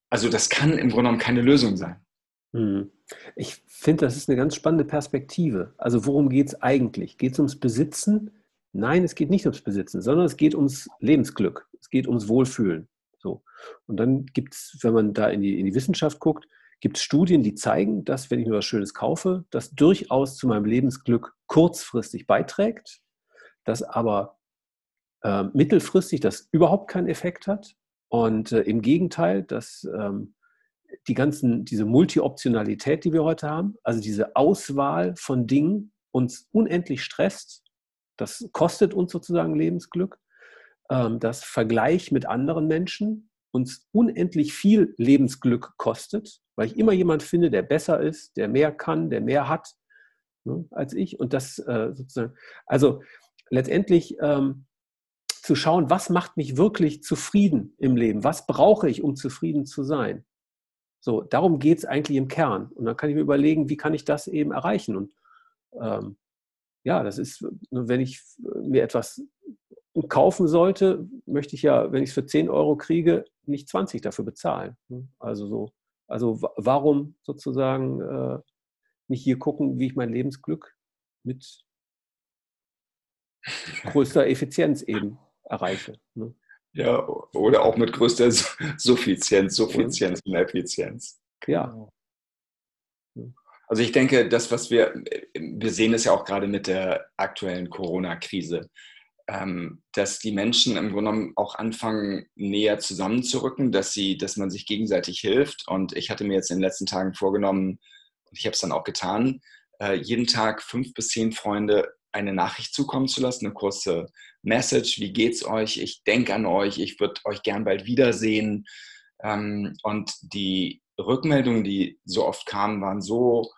also das kann im Grunde genommen keine Lösung sein. Mhm. Ich finde, das ist eine ganz spannende Perspektive. Also worum geht es eigentlich? Geht es ums Besitzen? Nein, es geht nicht ums Besitzen, sondern es geht ums Lebensglück. Es geht ums Wohlfühlen. So. Und dann gibt es, wenn man da in die, in die Wissenschaft guckt, gibt es Studien, die zeigen, dass wenn ich mir was Schönes kaufe, das durchaus zu meinem Lebensglück kurzfristig beiträgt, dass aber äh, mittelfristig das überhaupt keinen Effekt hat und äh, im Gegenteil, dass ähm, die ganzen, diese Multi-Optionalität, die wir heute haben, also diese Auswahl von Dingen uns unendlich stresst. Das kostet uns sozusagen Lebensglück. Ähm, das Vergleich mit anderen Menschen uns unendlich viel Lebensglück kostet, weil ich immer jemand finde, der besser ist, der mehr kann, der mehr hat ne, als ich. Und das äh, sozusagen, also letztendlich ähm, zu schauen, was macht mich wirklich zufrieden im Leben? Was brauche ich, um zufrieden zu sein? So, darum geht es eigentlich im Kern. Und dann kann ich mir überlegen, wie kann ich das eben erreichen? Und ähm, ja, das ist, wenn ich mir etwas kaufen sollte, möchte ich ja, wenn ich es für 10 Euro kriege, nicht 20 dafür bezahlen. Also so, also warum sozusagen äh, nicht hier gucken, wie ich mein Lebensglück mit größter Effizienz eben erreiche. Ne? Ja, oder auch mit größter Suffizienz, Suffizienz und Effizienz. Ja. Also ich denke, das, was wir, wir sehen es ja auch gerade mit der aktuellen Corona-Krise, ähm, dass die Menschen im Grunde genommen auch anfangen, näher zusammenzurücken, dass sie, dass man sich gegenseitig hilft. Und ich hatte mir jetzt in den letzten Tagen vorgenommen, und ich habe es dann auch getan, äh, jeden Tag fünf bis zehn Freunde eine Nachricht zukommen zu lassen, eine kurze Message, wie geht's euch? Ich denke an euch, ich würde euch gern bald wiedersehen. Ähm, und die Rückmeldungen, die so oft kamen, waren so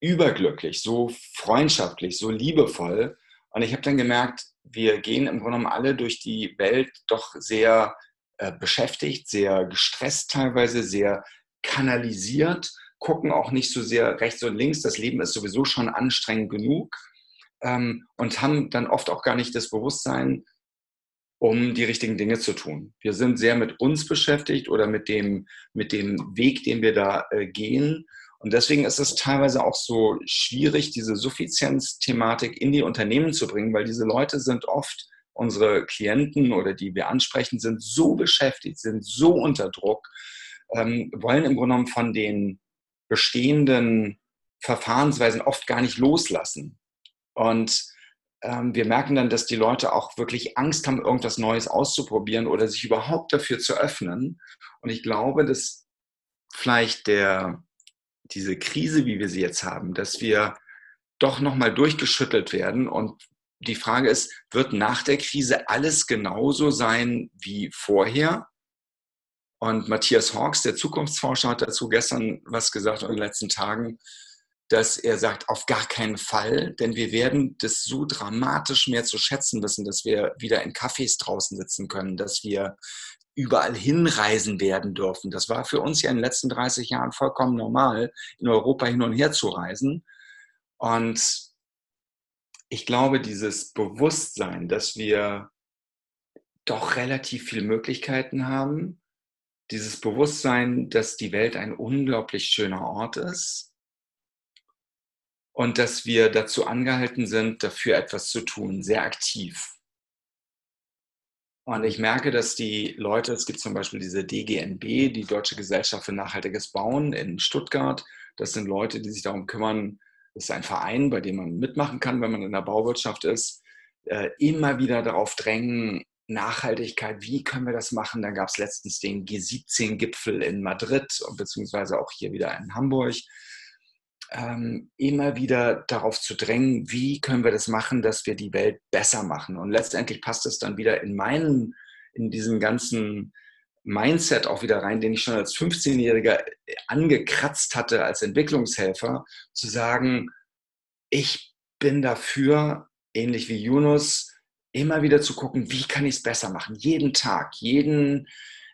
überglücklich, so freundschaftlich, so liebevoll. Und ich habe dann gemerkt, wir gehen im Grunde genommen alle durch die Welt doch sehr äh, beschäftigt, sehr gestresst teilweise, sehr kanalisiert gucken auch nicht so sehr rechts und links. Das Leben ist sowieso schon anstrengend genug ähm, und haben dann oft auch gar nicht das Bewusstsein, um die richtigen Dinge zu tun. Wir sind sehr mit uns beschäftigt oder mit dem, mit dem Weg, den wir da äh, gehen. Und deswegen ist es teilweise auch so schwierig, diese Suffizienzthematik in die Unternehmen zu bringen, weil diese Leute sind oft unsere Klienten oder die wir ansprechen, sind so beschäftigt, sind so unter Druck, ähm, wollen im Grunde genommen von den bestehenden Verfahrensweisen oft gar nicht loslassen. Und ähm, wir merken dann, dass die Leute auch wirklich Angst haben, irgendwas Neues auszuprobieren oder sich überhaupt dafür zu öffnen. Und ich glaube, dass vielleicht der, diese Krise, wie wir sie jetzt haben, dass wir doch nochmal durchgeschüttelt werden. Und die Frage ist, wird nach der Krise alles genauso sein wie vorher? Und Matthias Hawks, der Zukunftsforscher, hat dazu gestern was gesagt in den letzten Tagen dass er sagt, auf gar keinen Fall, denn wir werden das so dramatisch mehr zu schätzen wissen, dass wir wieder in Cafés draußen sitzen können, dass wir überall hinreisen werden dürfen. Das war für uns ja in den letzten 30 Jahren vollkommen normal, in Europa hin und her zu reisen. Und ich glaube, dieses Bewusstsein, dass wir doch relativ viele Möglichkeiten haben, dieses Bewusstsein, dass die Welt ein unglaublich schöner Ort ist, und dass wir dazu angehalten sind, dafür etwas zu tun, sehr aktiv. Und ich merke, dass die Leute, es gibt zum Beispiel diese DGNB, die Deutsche Gesellschaft für nachhaltiges Bauen in Stuttgart. Das sind Leute, die sich darum kümmern, das ist ein Verein, bei dem man mitmachen kann, wenn man in der Bauwirtschaft ist, äh, immer wieder darauf drängen, Nachhaltigkeit, wie können wir das machen? Dann gab es letztens den G17-Gipfel in Madrid, beziehungsweise auch hier wieder in Hamburg ähm, immer wieder darauf zu drängen, wie können wir das machen, dass wir die Welt besser machen. Und letztendlich passt es dann wieder in meinen, in diesen ganzen Mindset auch wieder rein, den ich schon als 15-Jähriger angekratzt hatte als Entwicklungshelfer, zu sagen, ich bin dafür, ähnlich wie Yunus, immer wieder zu gucken, wie kann ich es besser machen, jeden Tag, jeden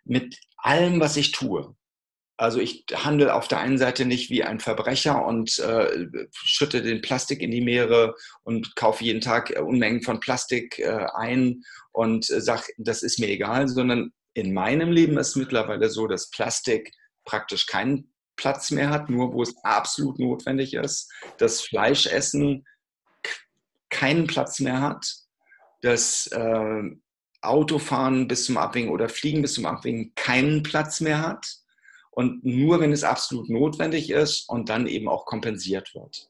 mit allem, was ich tue. Also ich handle auf der einen Seite nicht wie ein Verbrecher und äh, schütte den Plastik in die Meere und kaufe jeden Tag äh, Unmengen von Plastik äh, ein und äh, sage, das ist mir egal, sondern in meinem Leben ist mittlerweile so, dass Plastik praktisch keinen Platz mehr hat, nur wo es absolut notwendig ist, dass Fleischessen keinen Platz mehr hat, dass äh, Autofahren bis zum Abwinken oder Fliegen bis zum Abwinken keinen Platz mehr hat und nur wenn es absolut notwendig ist und dann eben auch kompensiert wird.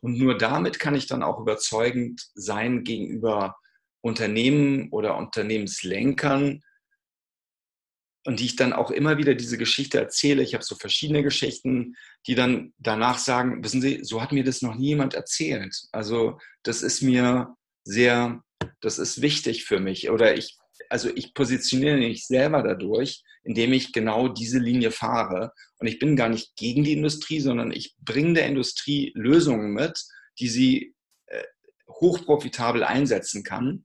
Und nur damit kann ich dann auch überzeugend sein gegenüber Unternehmen oder Unternehmenslenkern, und die ich dann auch immer wieder diese Geschichte erzähle. Ich habe so verschiedene Geschichten, die dann danach sagen, wissen Sie, so hat mir das noch nie jemand erzählt. Also das ist mir sehr, das ist wichtig für mich. Oder ich also ich positioniere mich selber dadurch, indem ich genau diese Linie fahre. Und ich bin gar nicht gegen die Industrie, sondern ich bringe der Industrie Lösungen mit, die sie äh, hochprofitabel einsetzen kann,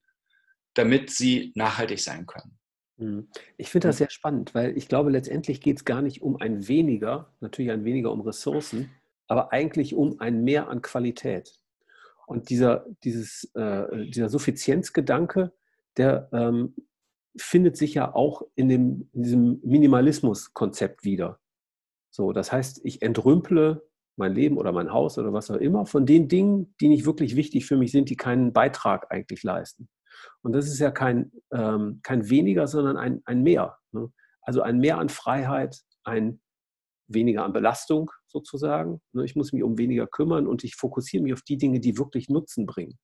damit sie nachhaltig sein können. Mhm. Ich finde das sehr spannend, weil ich glaube, letztendlich geht es gar nicht um ein weniger, natürlich ein weniger um Ressourcen, aber eigentlich um ein Mehr an Qualität. Und dieser, dieses, äh, dieser Suffizienzgedanke, der ähm, findet sich ja auch in, dem, in diesem Minimalismus-Konzept wieder. So, das heißt, ich entrümple mein Leben oder mein Haus oder was auch immer von den Dingen, die nicht wirklich wichtig für mich sind, die keinen Beitrag eigentlich leisten. Und das ist ja kein, ähm, kein weniger, sondern ein, ein Mehr. Ne? Also ein Mehr an Freiheit, ein weniger an Belastung sozusagen. Ne? Ich muss mich um weniger kümmern und ich fokussiere mich auf die Dinge, die wirklich Nutzen bringen.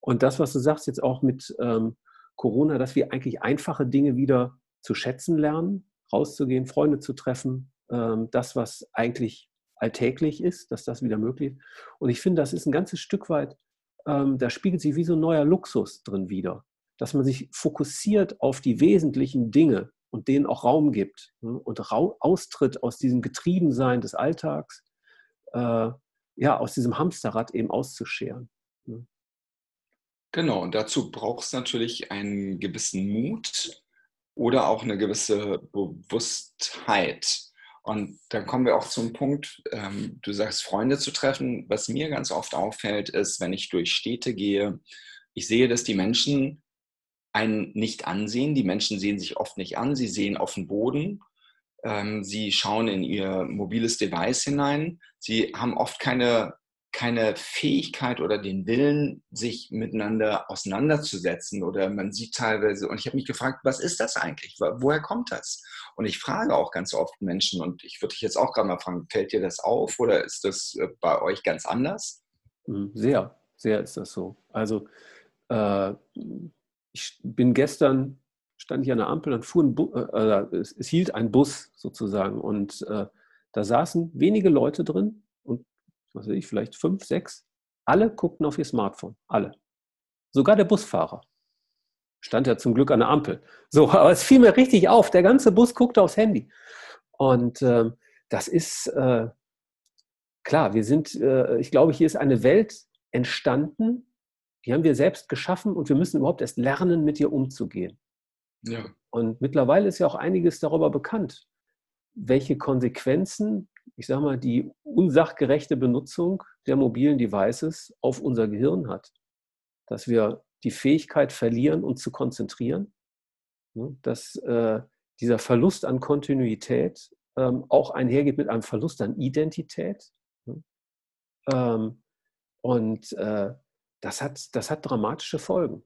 Und das, was du sagst jetzt auch mit ähm, Corona, dass wir eigentlich einfache Dinge wieder zu schätzen lernen, rauszugehen, Freunde zu treffen, ähm, das, was eigentlich alltäglich ist, dass das wieder möglich ist. Und ich finde, das ist ein ganzes Stück weit, ähm, da spiegelt sich wie so ein neuer Luxus drin wieder, dass man sich fokussiert auf die wesentlichen Dinge und denen auch Raum gibt ne, und austritt aus diesem Getriebensein des Alltags, äh, ja, aus diesem Hamsterrad eben auszuscheren. Genau, und dazu braucht es natürlich einen gewissen Mut oder auch eine gewisse Bewusstheit. Und dann kommen wir auch zum Punkt, ähm, du sagst, Freunde zu treffen. Was mir ganz oft auffällt, ist, wenn ich durch Städte gehe, ich sehe, dass die Menschen einen nicht ansehen. Die Menschen sehen sich oft nicht an, sie sehen auf den Boden. Ähm, sie schauen in ihr mobiles Device hinein. Sie haben oft keine keine Fähigkeit oder den Willen, sich miteinander auseinanderzusetzen. Oder man sieht teilweise, und ich habe mich gefragt, was ist das eigentlich? Woher kommt das? Und ich frage auch ganz oft Menschen, und ich würde dich jetzt auch gerade mal fragen, fällt dir das auf oder ist das äh, bei euch ganz anders? Hm, sehr, sehr ist das so. Also äh, ich bin gestern, stand ich an der Ampel und fuhr ein Bu äh, äh, es, es, hielt ein Bus sozusagen und äh, da saßen wenige Leute drin was weiß ich, vielleicht fünf, sechs. Alle guckten auf ihr Smartphone. Alle. Sogar der Busfahrer. Stand ja zum Glück an der Ampel. So, aber es fiel mir richtig auf. Der ganze Bus guckte aufs Handy. Und äh, das ist äh, klar, wir sind, äh, ich glaube, hier ist eine Welt entstanden, die haben wir selbst geschaffen und wir müssen überhaupt erst lernen, mit ihr umzugehen. Ja. Und mittlerweile ist ja auch einiges darüber bekannt, welche Konsequenzen ich sage mal, die unsachgerechte Benutzung der mobilen Devices auf unser Gehirn hat. Dass wir die Fähigkeit verlieren, uns zu konzentrieren, ne, dass äh, dieser Verlust an Kontinuität ähm, auch einhergeht mit einem Verlust an Identität. Ne. Ähm, und äh, das, hat, das hat dramatische Folgen.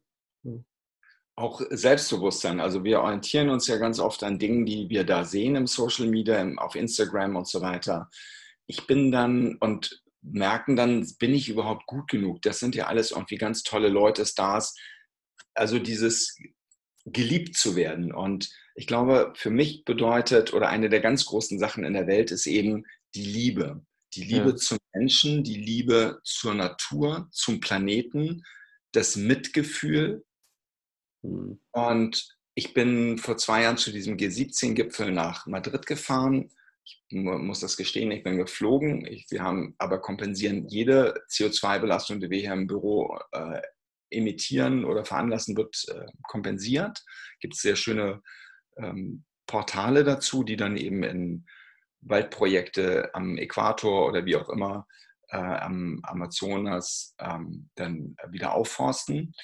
Auch Selbstbewusstsein. Also wir orientieren uns ja ganz oft an Dingen, die wir da sehen im Social Media, auf Instagram und so weiter. Ich bin dann und merken dann, bin ich überhaupt gut genug? Das sind ja alles irgendwie ganz tolle Leute, Stars. Also dieses geliebt zu werden. Und ich glaube, für mich bedeutet oder eine der ganz großen Sachen in der Welt ist eben die Liebe. Die Liebe ja. zum Menschen, die Liebe zur Natur, zum Planeten, das Mitgefühl, Mhm. Und ich bin vor zwei Jahren zu diesem G17-Gipfel nach Madrid gefahren. Ich muss das gestehen, ich bin geflogen. Ich, wir haben aber kompensieren jede CO2-Belastung, die wir hier im Büro äh, emittieren oder veranlassen, wird äh, kompensiert. Gibt sehr schöne ähm, Portale dazu, die dann eben in Waldprojekte am Äquator oder wie auch immer äh, am Amazonas ähm, dann wieder aufforsten.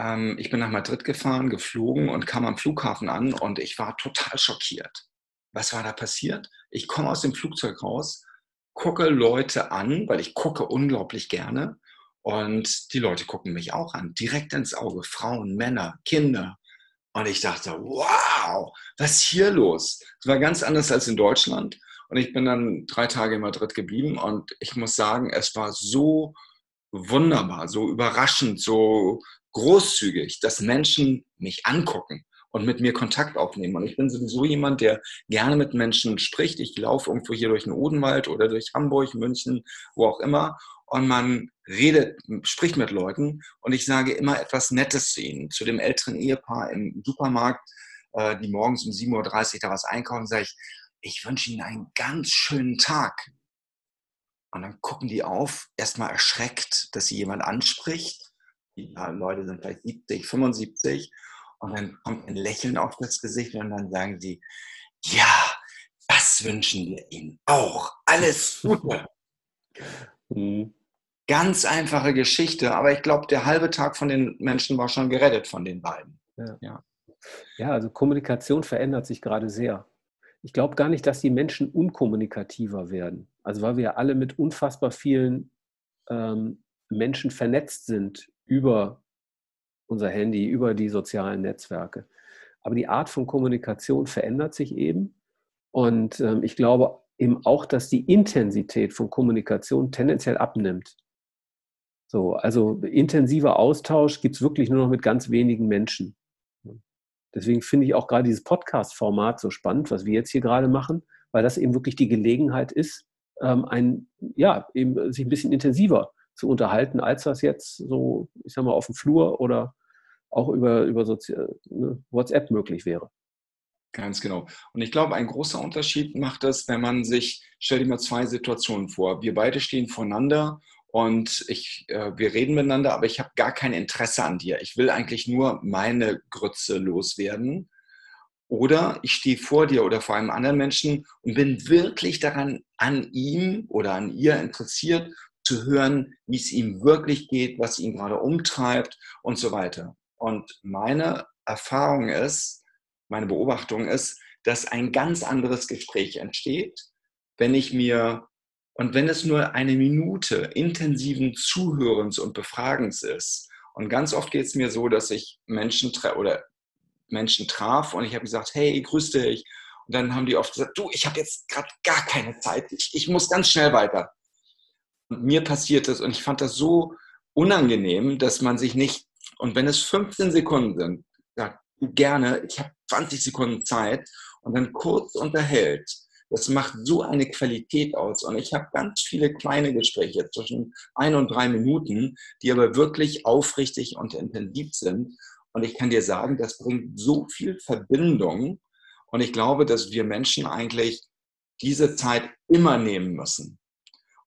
Ähm, ich bin nach Madrid gefahren, geflogen und kam am Flughafen an und ich war total schockiert. Was war da passiert? Ich komme aus dem Flugzeug raus, gucke Leute an, weil ich gucke unglaublich gerne. Und die Leute gucken mich auch an, direkt ins Auge. Frauen, Männer, Kinder. Und ich dachte, wow, was ist hier los? Es war ganz anders als in Deutschland. Und ich bin dann drei Tage in Madrid geblieben und ich muss sagen, es war so wunderbar, so überraschend, so großzügig, dass Menschen mich angucken und mit mir Kontakt aufnehmen. Und ich bin sowieso jemand, der gerne mit Menschen spricht. Ich laufe irgendwo hier durch den Odenwald oder durch Hamburg, München, wo auch immer. Und man redet, spricht mit Leuten und ich sage immer etwas Nettes zu ihnen. Zu dem älteren Ehepaar im Supermarkt, äh, die morgens um 7.30 Uhr da was einkaufen, sage ich, ich wünsche Ihnen einen ganz schönen Tag. Und dann gucken die auf, erstmal erschreckt, dass sie jemand anspricht die Leute sind vielleicht 70, 75 und dann kommt ein Lächeln auf das Gesicht und dann sagen sie, ja, das wünschen wir Ihnen auch. Alles Gute. Mhm. Ganz einfache Geschichte, aber ich glaube, der halbe Tag von den Menschen war schon gerettet von den beiden. Ja, ja. ja also Kommunikation verändert sich gerade sehr. Ich glaube gar nicht, dass die Menschen unkommunikativer werden. Also weil wir alle mit unfassbar vielen ähm, Menschen vernetzt sind über unser Handy, über die sozialen Netzwerke. Aber die Art von Kommunikation verändert sich eben. Und ähm, ich glaube eben auch, dass die Intensität von Kommunikation tendenziell abnimmt. So, also intensiver Austausch gibt es wirklich nur noch mit ganz wenigen Menschen. Deswegen finde ich auch gerade dieses Podcast-Format so spannend, was wir jetzt hier gerade machen, weil das eben wirklich die Gelegenheit ist, ähm, ein, ja, eben sich ein bisschen intensiver zu unterhalten, als das jetzt so, ich sag mal, auf dem Flur oder auch über, über Sozial, ne, WhatsApp möglich wäre. Ganz genau. Und ich glaube, ein großer Unterschied macht es, wenn man sich, stell dir mal zwei Situationen vor. Wir beide stehen voneinander und ich, äh, wir reden miteinander, aber ich habe gar kein Interesse an dir. Ich will eigentlich nur meine Grütze loswerden. Oder ich stehe vor dir oder vor einem anderen Menschen und bin wirklich daran an ihm oder an ihr interessiert zu hören, wie es ihm wirklich geht, was ihn gerade umtreibt und so weiter. Und meine Erfahrung ist, meine Beobachtung ist, dass ein ganz anderes Gespräch entsteht, wenn ich mir Und wenn es nur eine Minute intensiven Zuhörens und Befragens ist, und ganz oft geht es mir so, dass ich Menschen oder Menschen traf und ich habe gesagt, hey, grüß dich. Und dann haben die oft gesagt, du, ich habe jetzt gerade gar keine Zeit, ich, ich muss ganz schnell weiter. Und mir passiert das und ich fand das so unangenehm, dass man sich nicht, und wenn es 15 Sekunden sind, sagt gerne, ich habe 20 Sekunden Zeit und dann kurz unterhält. Das macht so eine Qualität aus. Und ich habe ganz viele kleine Gespräche zwischen ein und drei Minuten, die aber wirklich aufrichtig und intensiv sind. Und ich kann dir sagen, das bringt so viel Verbindung. Und ich glaube, dass wir Menschen eigentlich diese Zeit immer nehmen müssen.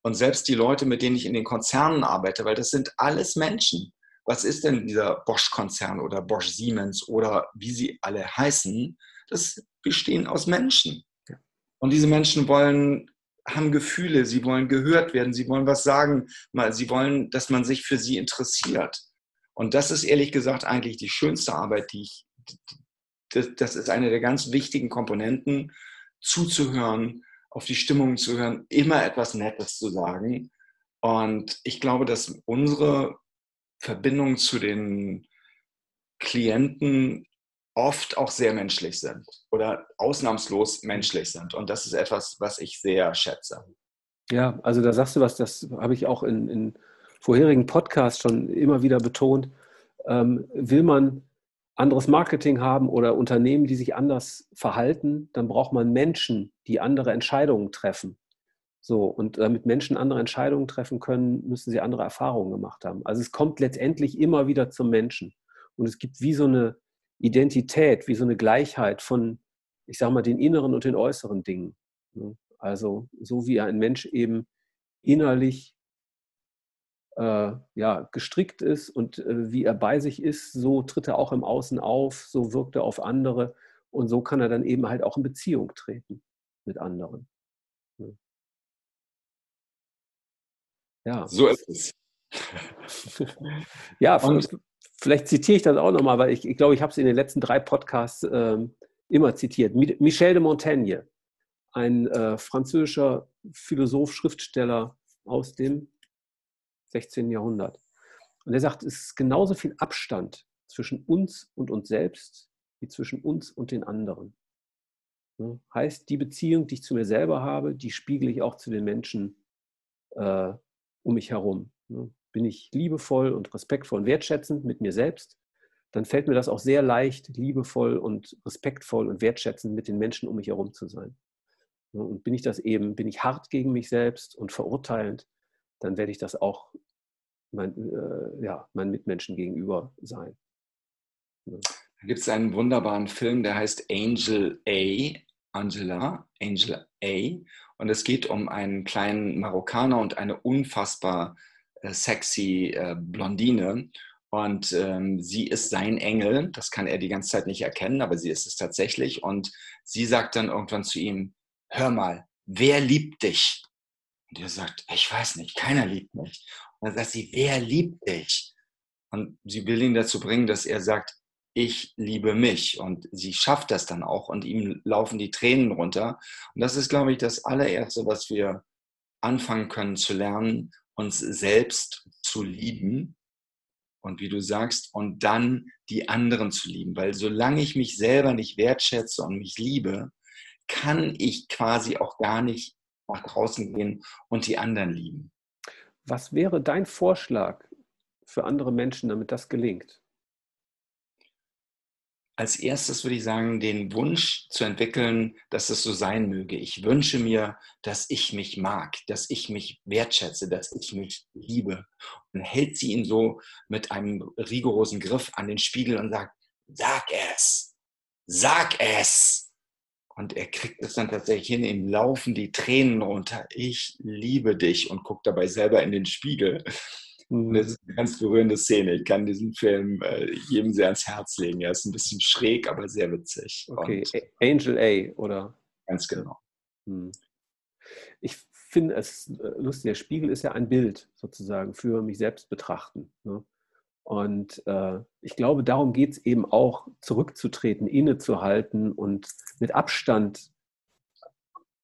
Und selbst die Leute, mit denen ich in den Konzernen arbeite, weil das sind alles Menschen. Was ist denn dieser Bosch-Konzern oder Bosch Siemens oder wie sie alle heißen? Das bestehen aus Menschen. Und diese Menschen wollen, haben Gefühle, sie wollen gehört werden, sie wollen was sagen, sie wollen, dass man sich für sie interessiert. Und das ist ehrlich gesagt eigentlich die schönste Arbeit, die ich, das ist eine der ganz wichtigen Komponenten, zuzuhören, auf die Stimmung zu hören, immer etwas Nettes zu sagen. Und ich glaube, dass unsere Verbindung zu den Klienten oft auch sehr menschlich sind oder ausnahmslos menschlich sind. Und das ist etwas, was ich sehr schätze. Ja, also da sagst du was, das habe ich auch in, in vorherigen Podcasts schon immer wieder betont. Ähm, will man anderes Marketing haben oder Unternehmen, die sich anders verhalten, dann braucht man Menschen, die andere Entscheidungen treffen. So, und damit Menschen andere Entscheidungen treffen können, müssen sie andere Erfahrungen gemacht haben. Also es kommt letztendlich immer wieder zum Menschen. Und es gibt wie so eine Identität, wie so eine Gleichheit von, ich sage mal, den inneren und den äußeren Dingen. Ne? Also so wie ein Mensch eben innerlich äh, ja, gestrickt ist und äh, wie er bei sich ist, so tritt er auch im Außen auf, so wirkt er auf andere und so kann er dann eben halt auch in Beziehung treten mit anderen. Ja. So ist es. ja, und, vielleicht zitiere ich das auch nochmal, weil ich, ich glaube, ich habe es in den letzten drei Podcasts äh, immer zitiert. Michel de Montaigne, ein äh, französischer Philosoph, Schriftsteller aus dem 16. Jahrhundert. Und er sagt, es ist genauso viel Abstand zwischen uns und uns selbst wie zwischen uns und den anderen. Heißt, die Beziehung, die ich zu mir selber habe, die spiegele ich auch zu den Menschen äh, um mich herum. Bin ich liebevoll und respektvoll und wertschätzend mit mir selbst, dann fällt mir das auch sehr leicht, liebevoll und respektvoll und wertschätzend mit den Menschen um mich herum zu sein. Und bin ich das eben, bin ich hart gegen mich selbst und verurteilend, dann werde ich das auch mein, äh, ja, meinen Mitmenschen gegenüber sein. Ja. Da gibt es einen wunderbaren Film, der heißt Angel A. Angela, Angel A. Und es geht um einen kleinen Marokkaner und eine unfassbar äh, sexy äh, Blondine. Und ähm, sie ist sein Engel. Das kann er die ganze Zeit nicht erkennen, aber sie ist es tatsächlich. Und sie sagt dann irgendwann zu ihm: Hör mal, wer liebt dich? Und er sagt, ich weiß nicht, keiner liebt mich. Und dann sagt sie, wer liebt dich? Und sie will ihn dazu bringen, dass er sagt, ich liebe mich. Und sie schafft das dann auch und ihm laufen die Tränen runter. Und das ist, glaube ich, das allererste, was wir anfangen können zu lernen, uns selbst zu lieben. Und wie du sagst, und dann die anderen zu lieben. Weil solange ich mich selber nicht wertschätze und mich liebe, kann ich quasi auch gar nicht nach draußen gehen und die anderen lieben. Was wäre dein Vorschlag für andere Menschen, damit das gelingt? Als erstes würde ich sagen, den Wunsch zu entwickeln, dass es so sein möge. Ich wünsche mir, dass ich mich mag, dass ich mich wertschätze, dass ich mich liebe. Und hält sie ihn so mit einem rigorosen Griff an den Spiegel und sagt, sag es, sag es. Und er kriegt es dann tatsächlich hin, ihm laufen die Tränen runter. Ich liebe dich und guckt dabei selber in den Spiegel. Und das ist eine ganz berührende Szene. Ich kann diesen Film äh, jedem sehr ans Herz legen. Er ist ein bisschen schräg, aber sehr witzig. Okay, und Angel A, oder? Ganz genau. Hm. Ich finde es äh, lustig, der Spiegel ist ja ein Bild sozusagen für mich selbst betrachten. Ne? Und äh, ich glaube, darum geht es eben auch, zurückzutreten, innezuhalten und mit Abstand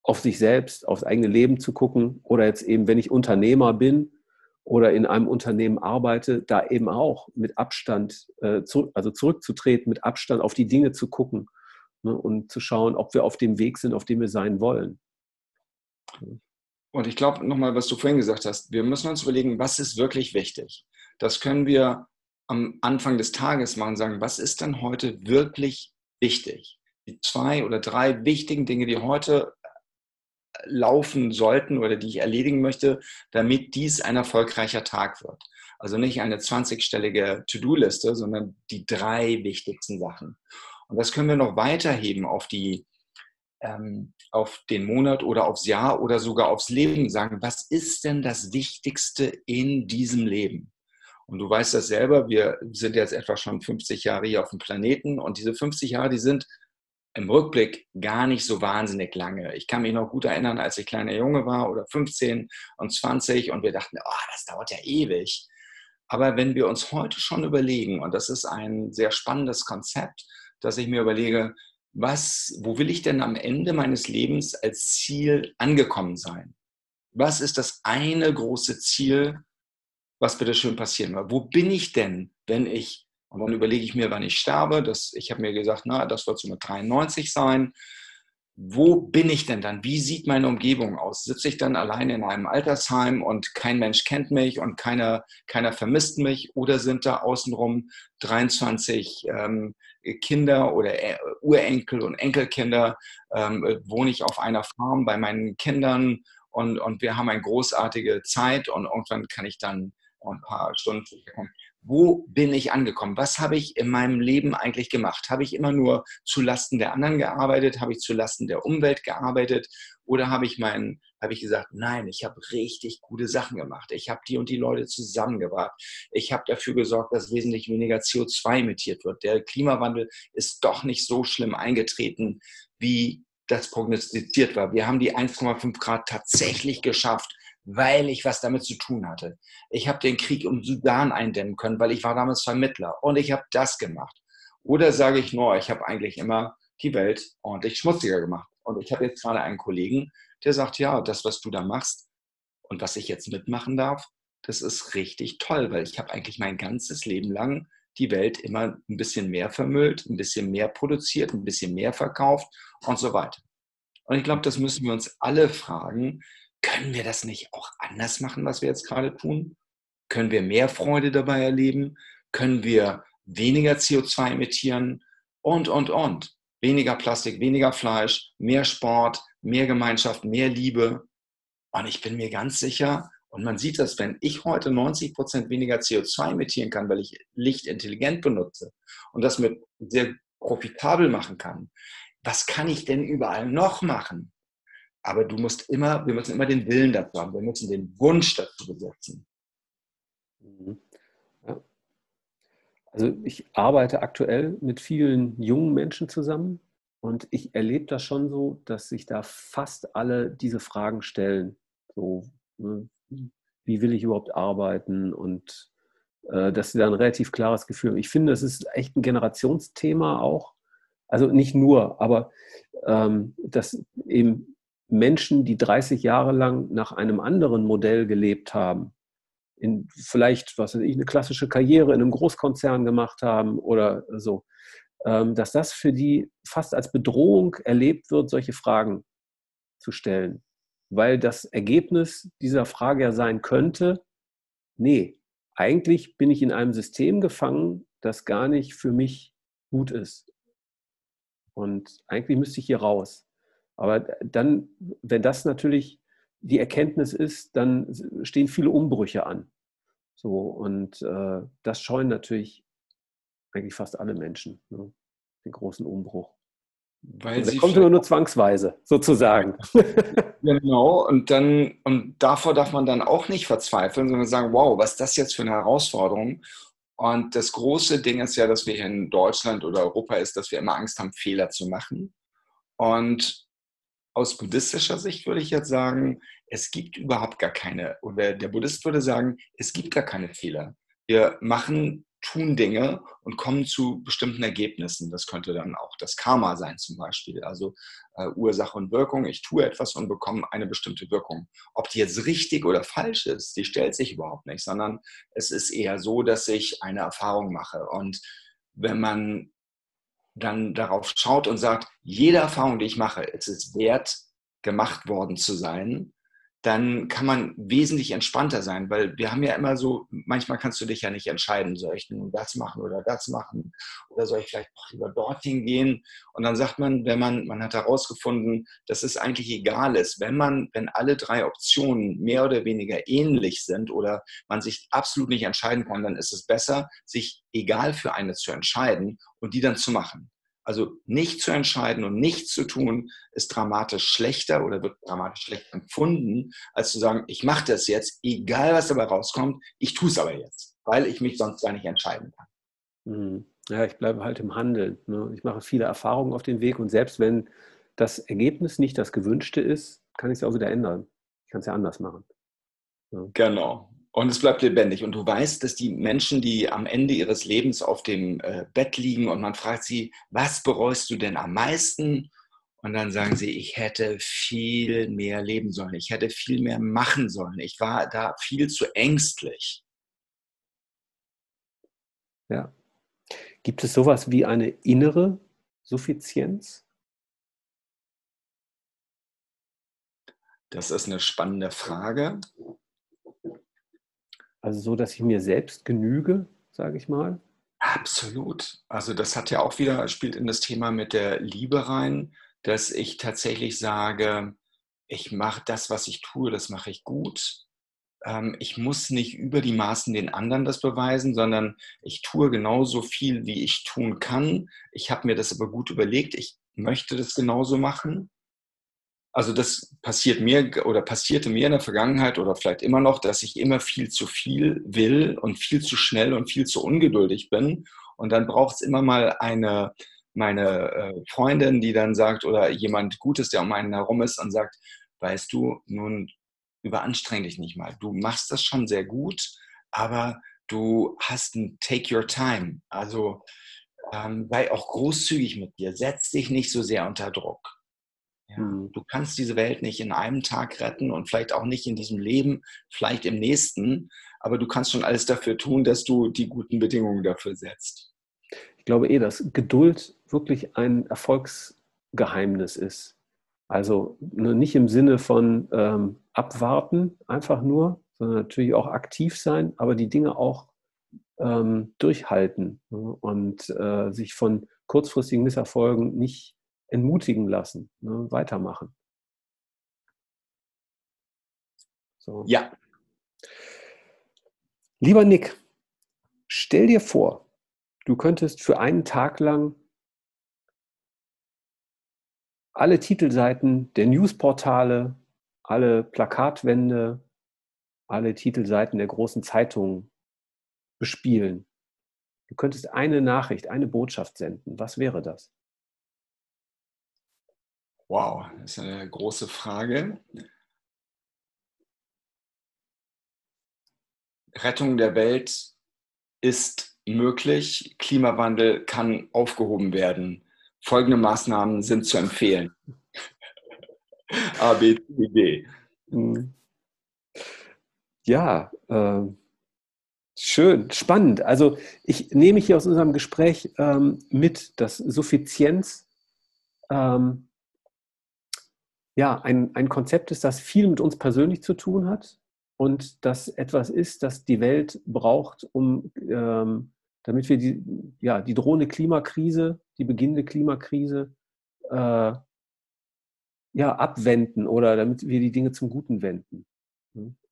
auf sich selbst, aufs eigene Leben zu gucken oder jetzt eben, wenn ich Unternehmer bin oder in einem Unternehmen arbeite, da eben auch mit Abstand, äh, zu, also zurückzutreten, mit Abstand auf die Dinge zu gucken ne, und zu schauen, ob wir auf dem Weg sind, auf dem wir sein wollen. Und ich glaube nochmal, was du vorhin gesagt hast, wir müssen uns überlegen, was ist wirklich wichtig. Das können wir am Anfang des Tages machen, sagen, was ist denn heute wirklich wichtig? Die zwei oder drei wichtigen Dinge, die heute laufen sollten oder die ich erledigen möchte, damit dies ein erfolgreicher Tag wird. Also nicht eine 20-stellige To-Do-Liste, sondern die drei wichtigsten Sachen. Und das können wir noch weiterheben auf die ähm, auf den Monat oder aufs Jahr oder sogar aufs Leben sagen, was ist denn das Wichtigste in diesem Leben? Und du weißt das selber, wir sind jetzt etwa schon 50 Jahre hier auf dem Planeten und diese 50 Jahre, die sind im Rückblick gar nicht so wahnsinnig lange. Ich kann mich noch gut erinnern, als ich kleiner Junge war oder 15 und 20 und wir dachten, oh, das dauert ja ewig. Aber wenn wir uns heute schon überlegen, und das ist ein sehr spannendes Konzept, dass ich mir überlege, was, wo will ich denn am Ende meines Lebens als Ziel angekommen sein? Was ist das eine große Ziel, was bitte schön passieren wird? Wo bin ich denn, wenn ich, und dann überlege ich mir, wann ich sterbe, das, ich habe mir gesagt, na, das wird so mit 93 sein. Wo bin ich denn dann? Wie sieht meine Umgebung aus? Sitze ich dann alleine in einem Altersheim und kein Mensch kennt mich und keiner, keiner vermisst mich? Oder sind da außenrum 23 ähm, Kinder oder äh, Urenkel und Enkelkinder, ähm, wohne ich auf einer Farm bei meinen Kindern und, und wir haben eine großartige Zeit und irgendwann kann ich dann ein paar Stunden. Wo bin ich angekommen? Was habe ich in meinem Leben eigentlich gemacht? Habe ich immer nur zu Lasten der anderen gearbeitet? Habe ich zu Lasten der Umwelt gearbeitet? Oder habe ich meinen, habe ich gesagt, nein, ich habe richtig gute Sachen gemacht. Ich habe die und die Leute zusammengebracht. Ich habe dafür gesorgt, dass wesentlich weniger CO2 emittiert wird. Der Klimawandel ist doch nicht so schlimm eingetreten, wie das prognostiziert war. Wir haben die 1,5 Grad tatsächlich geschafft weil ich was damit zu tun hatte. Ich habe den Krieg im Sudan eindämmen können, weil ich war damals Vermittler und ich habe das gemacht. Oder sage ich nur, ich habe eigentlich immer die Welt ordentlich schmutziger gemacht. Und ich habe jetzt gerade einen Kollegen, der sagt, ja, das, was du da machst und was ich jetzt mitmachen darf, das ist richtig toll, weil ich habe eigentlich mein ganzes Leben lang die Welt immer ein bisschen mehr vermüllt, ein bisschen mehr produziert, ein bisschen mehr verkauft und so weiter. Und ich glaube, das müssen wir uns alle fragen, können wir das nicht auch anders machen, was wir jetzt gerade tun? Können wir mehr Freude dabei erleben? Können wir weniger CO2 emittieren? Und, und, und. Weniger Plastik, weniger Fleisch, mehr Sport, mehr Gemeinschaft, mehr Liebe. Und ich bin mir ganz sicher, und man sieht das, wenn ich heute 90 Prozent weniger CO2 emittieren kann, weil ich Licht intelligent benutze und das mit sehr profitabel machen kann, was kann ich denn überall noch machen? Aber du musst immer, wir müssen immer den Willen dazu haben, wir müssen den Wunsch dazu besetzen. Mhm. Also ich arbeite aktuell mit vielen jungen Menschen zusammen und ich erlebe das schon so, dass sich da fast alle diese Fragen stellen. So, ne, wie will ich überhaupt arbeiten und äh, dass sie da ein relativ klares Gefühl haben. Ich finde, das ist echt ein Generationsthema auch. Also nicht nur, aber ähm, dass eben Menschen, die 30 Jahre lang nach einem anderen Modell gelebt haben, in vielleicht, was weiß ich, eine klassische Karriere in einem Großkonzern gemacht haben oder so, ähm, dass das für die fast als Bedrohung erlebt wird, solche Fragen zu stellen. Weil das Ergebnis dieser Frage ja sein könnte, nee, eigentlich bin ich in einem System gefangen, das gar nicht für mich gut ist. Und eigentlich müsste ich hier raus. Aber dann, wenn das natürlich die Erkenntnis ist, dann stehen viele Umbrüche an. So, und äh, das scheuen natürlich eigentlich fast alle Menschen, ne? den großen Umbruch. Weil sie kommt immer nur zwangsweise, sozusagen. genau, und dann, und davor darf man dann auch nicht verzweifeln, sondern sagen, wow, was ist das jetzt für eine Herausforderung? Und das große Ding ist ja, dass wir hier in Deutschland oder Europa ist, dass wir immer Angst haben, Fehler zu machen. Und aus buddhistischer Sicht würde ich jetzt sagen, es gibt überhaupt gar keine, oder der Buddhist würde sagen, es gibt gar keine Fehler. Wir machen tun Dinge und kommen zu bestimmten Ergebnissen. Das könnte dann auch das Karma sein zum Beispiel. Also äh, Ursache und Wirkung. Ich tue etwas und bekomme eine bestimmte Wirkung. Ob die jetzt richtig oder falsch ist, die stellt sich überhaupt nicht, sondern es ist eher so, dass ich eine Erfahrung mache. Und wenn man dann darauf schaut und sagt, jede Erfahrung, die ich mache, es ist wert, gemacht worden zu sein, dann kann man wesentlich entspannter sein, weil wir haben ja immer so, manchmal kannst du dich ja nicht entscheiden, soll ich nun das machen oder das machen oder soll ich vielleicht auch lieber dorthin gehen? Und dann sagt man, wenn man, man hat herausgefunden, dass es eigentlich egal ist, wenn man, wenn alle drei Optionen mehr oder weniger ähnlich sind oder man sich absolut nicht entscheiden kann, dann ist es besser, sich egal für eine zu entscheiden und die dann zu machen. Also nicht zu entscheiden und nichts zu tun, ist dramatisch schlechter oder wird dramatisch schlechter empfunden, als zu sagen, ich mache das jetzt, egal was dabei rauskommt, ich tue es aber jetzt, weil ich mich sonst gar nicht entscheiden kann. Mhm. Ja, ich bleibe halt im Handeln. Ne? Ich mache viele Erfahrungen auf dem Weg und selbst wenn das Ergebnis nicht das gewünschte ist, kann ich es auch wieder ändern. Ich kann es ja anders machen. Ja. Genau. Und es bleibt lebendig. Und du weißt, dass die Menschen, die am Ende ihres Lebens auf dem äh, Bett liegen und man fragt sie, was bereust du denn am meisten? Und dann sagen sie, ich hätte viel mehr leben sollen, ich hätte viel mehr machen sollen, ich war da viel zu ängstlich. Ja. Gibt es sowas wie eine innere Suffizienz? Das ist eine spannende Frage. Also so, dass ich mir selbst genüge, sage ich mal. Absolut. Also das hat ja auch wieder, spielt in das Thema mit der Liebe rein, dass ich tatsächlich sage, ich mache das, was ich tue, das mache ich gut. Ähm, ich muss nicht über die Maßen den anderen das beweisen, sondern ich tue genauso viel, wie ich tun kann. Ich habe mir das aber gut überlegt. Ich möchte das genauso machen also das passiert mir oder passierte mir in der Vergangenheit oder vielleicht immer noch, dass ich immer viel zu viel will und viel zu schnell und viel zu ungeduldig bin. Und dann braucht es immer mal eine, meine äh, Freundin, die dann sagt, oder jemand Gutes, der um einen herum ist und sagt, weißt du, nun überanstreng dich nicht mal. Du machst das schon sehr gut, aber du hast ein Take Your Time. Also ähm, sei auch großzügig mit dir. Setz dich nicht so sehr unter Druck. Ja, mhm. du kannst diese Welt nicht in einem Tag retten und vielleicht auch nicht in diesem Leben, vielleicht im nächsten, aber du kannst schon alles dafür tun, dass du die guten Bedingungen dafür setzt. Ich glaube eh, dass Geduld wirklich ein Erfolgsgeheimnis ist. Also ne, nicht im Sinne von ähm, abwarten, einfach nur, sondern natürlich auch aktiv sein, aber die Dinge auch ähm, durchhalten ne, und äh, sich von kurzfristigen Misserfolgen nicht entmutigen lassen, ne? weitermachen. So. Ja. Lieber Nick, stell dir vor, du könntest für einen Tag lang alle Titelseiten der Newsportale, alle Plakatwände, alle Titelseiten der großen Zeitungen bespielen. Du könntest eine Nachricht, eine Botschaft senden. Was wäre das? Wow, das ist eine große Frage. Rettung der Welt ist möglich. Klimawandel kann aufgehoben werden. Folgende Maßnahmen sind zu empfehlen. A, B, C, D. Hm. Ja, äh, schön, spannend. Also ich nehme hier aus unserem Gespräch ähm, mit, dass Suffizienz ähm, ja, ein, ein Konzept ist, das viel mit uns persönlich zu tun hat und das etwas ist, das die Welt braucht, um, ähm, damit wir die, ja, die drohende Klimakrise, die beginnende Klimakrise äh, ja, abwenden oder damit wir die Dinge zum Guten wenden.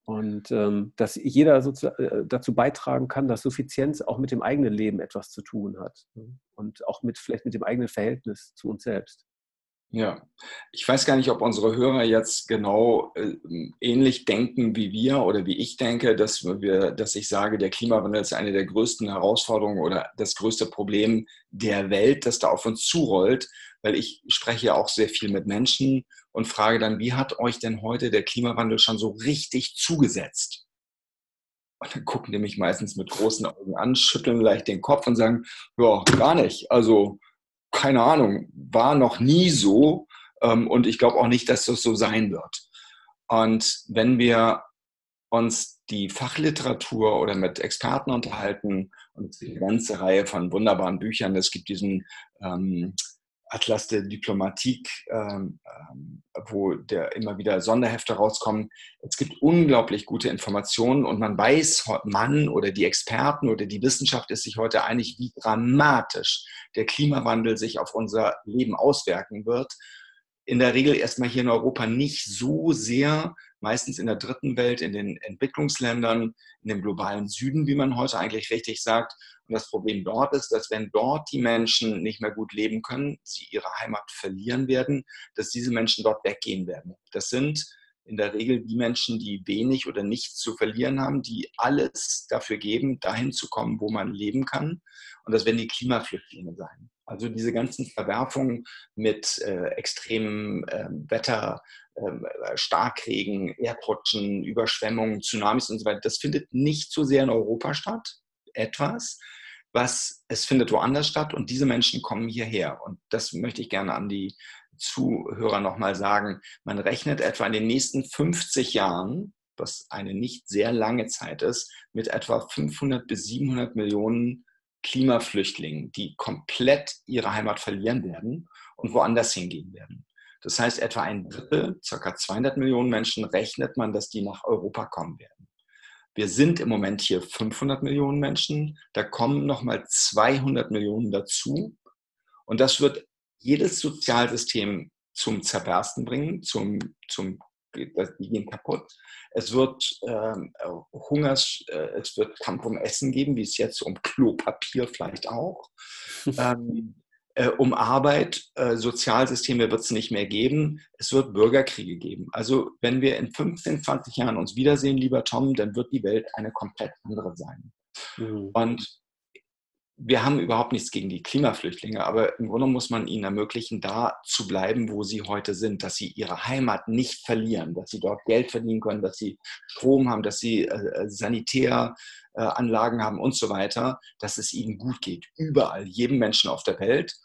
Und ähm, dass jeder äh, dazu beitragen kann, dass Suffizienz auch mit dem eigenen Leben etwas zu tun hat und auch mit vielleicht mit dem eigenen Verhältnis zu uns selbst. Ja, ich weiß gar nicht, ob unsere Hörer jetzt genau äh, ähnlich denken wie wir oder wie ich denke, dass wir, dass ich sage, der Klimawandel ist eine der größten Herausforderungen oder das größte Problem der Welt, das da auf uns zurollt, weil ich spreche ja auch sehr viel mit Menschen und frage dann, wie hat euch denn heute der Klimawandel schon so richtig zugesetzt? Und dann gucken die mich meistens mit großen Augen an, schütteln leicht den Kopf und sagen, ja, gar nicht. Also, keine Ahnung, war noch nie so. Ähm, und ich glaube auch nicht, dass das so sein wird. Und wenn wir uns die Fachliteratur oder mit Experten unterhalten und eine ganze Reihe von wunderbaren Büchern. Es gibt diesen ähm, Atlas der Diplomatik, ähm, ähm, wo der immer wieder Sonderhefte rauskommen. Es gibt unglaublich gute Informationen und man weiß, man oder die Experten oder die Wissenschaft ist sich heute einig, wie dramatisch der Klimawandel sich auf unser Leben auswirken wird. In der Regel erstmal hier in Europa nicht so sehr, meistens in der dritten Welt, in den Entwicklungsländern, in dem globalen Süden, wie man heute eigentlich richtig sagt. Und das Problem dort ist, dass wenn dort die Menschen nicht mehr gut leben können, sie ihre Heimat verlieren werden, dass diese Menschen dort weggehen werden. Das sind in der Regel die Menschen, die wenig oder nichts zu verlieren haben, die alles dafür geben, dahin zu kommen, wo man leben kann. Und das werden die Klimaflüchtlinge sein. Also diese ganzen Verwerfungen mit äh, extremem äh, Wetter, äh, Starkregen, Erdrutschen, Überschwemmungen, Tsunamis und so weiter, das findet nicht so sehr in Europa statt. Etwas, was es findet woanders statt und diese Menschen kommen hierher. Und das möchte ich gerne an die Zuhörer nochmal sagen. Man rechnet etwa in den nächsten 50 Jahren, was eine nicht sehr lange Zeit ist, mit etwa 500 bis 700 Millionen Klimaflüchtlingen, die komplett ihre Heimat verlieren werden und woanders hingehen werden. Das heißt, etwa ein Drittel, ca. 200 Millionen Menschen, rechnet man, dass die nach Europa kommen werden. Wir sind im Moment hier 500 Millionen Menschen. Da kommen nochmal 200 Millionen dazu. Und das wird jedes Sozialsystem zum Zerbersten bringen, zum, zum die gehen kaputt. Es wird ähm, Hungers, äh, es wird Kampf um Essen geben, wie es jetzt um Klopapier vielleicht auch. ähm, äh, um Arbeit, äh, Sozialsysteme wird es nicht mehr geben. Es wird Bürgerkriege geben. Also wenn wir in 15, 20 Jahren uns wiedersehen, lieber Tom, dann wird die Welt eine komplett andere sein. Mhm. Und wir haben überhaupt nichts gegen die Klimaflüchtlinge, aber im Grunde muss man ihnen ermöglichen, da zu bleiben, wo sie heute sind, dass sie ihre Heimat nicht verlieren, dass sie dort Geld verdienen können, dass sie Strom haben, dass sie äh, äh Sanitäranlagen haben und so weiter, dass es ihnen gut geht, überall, jedem Menschen auf der Welt.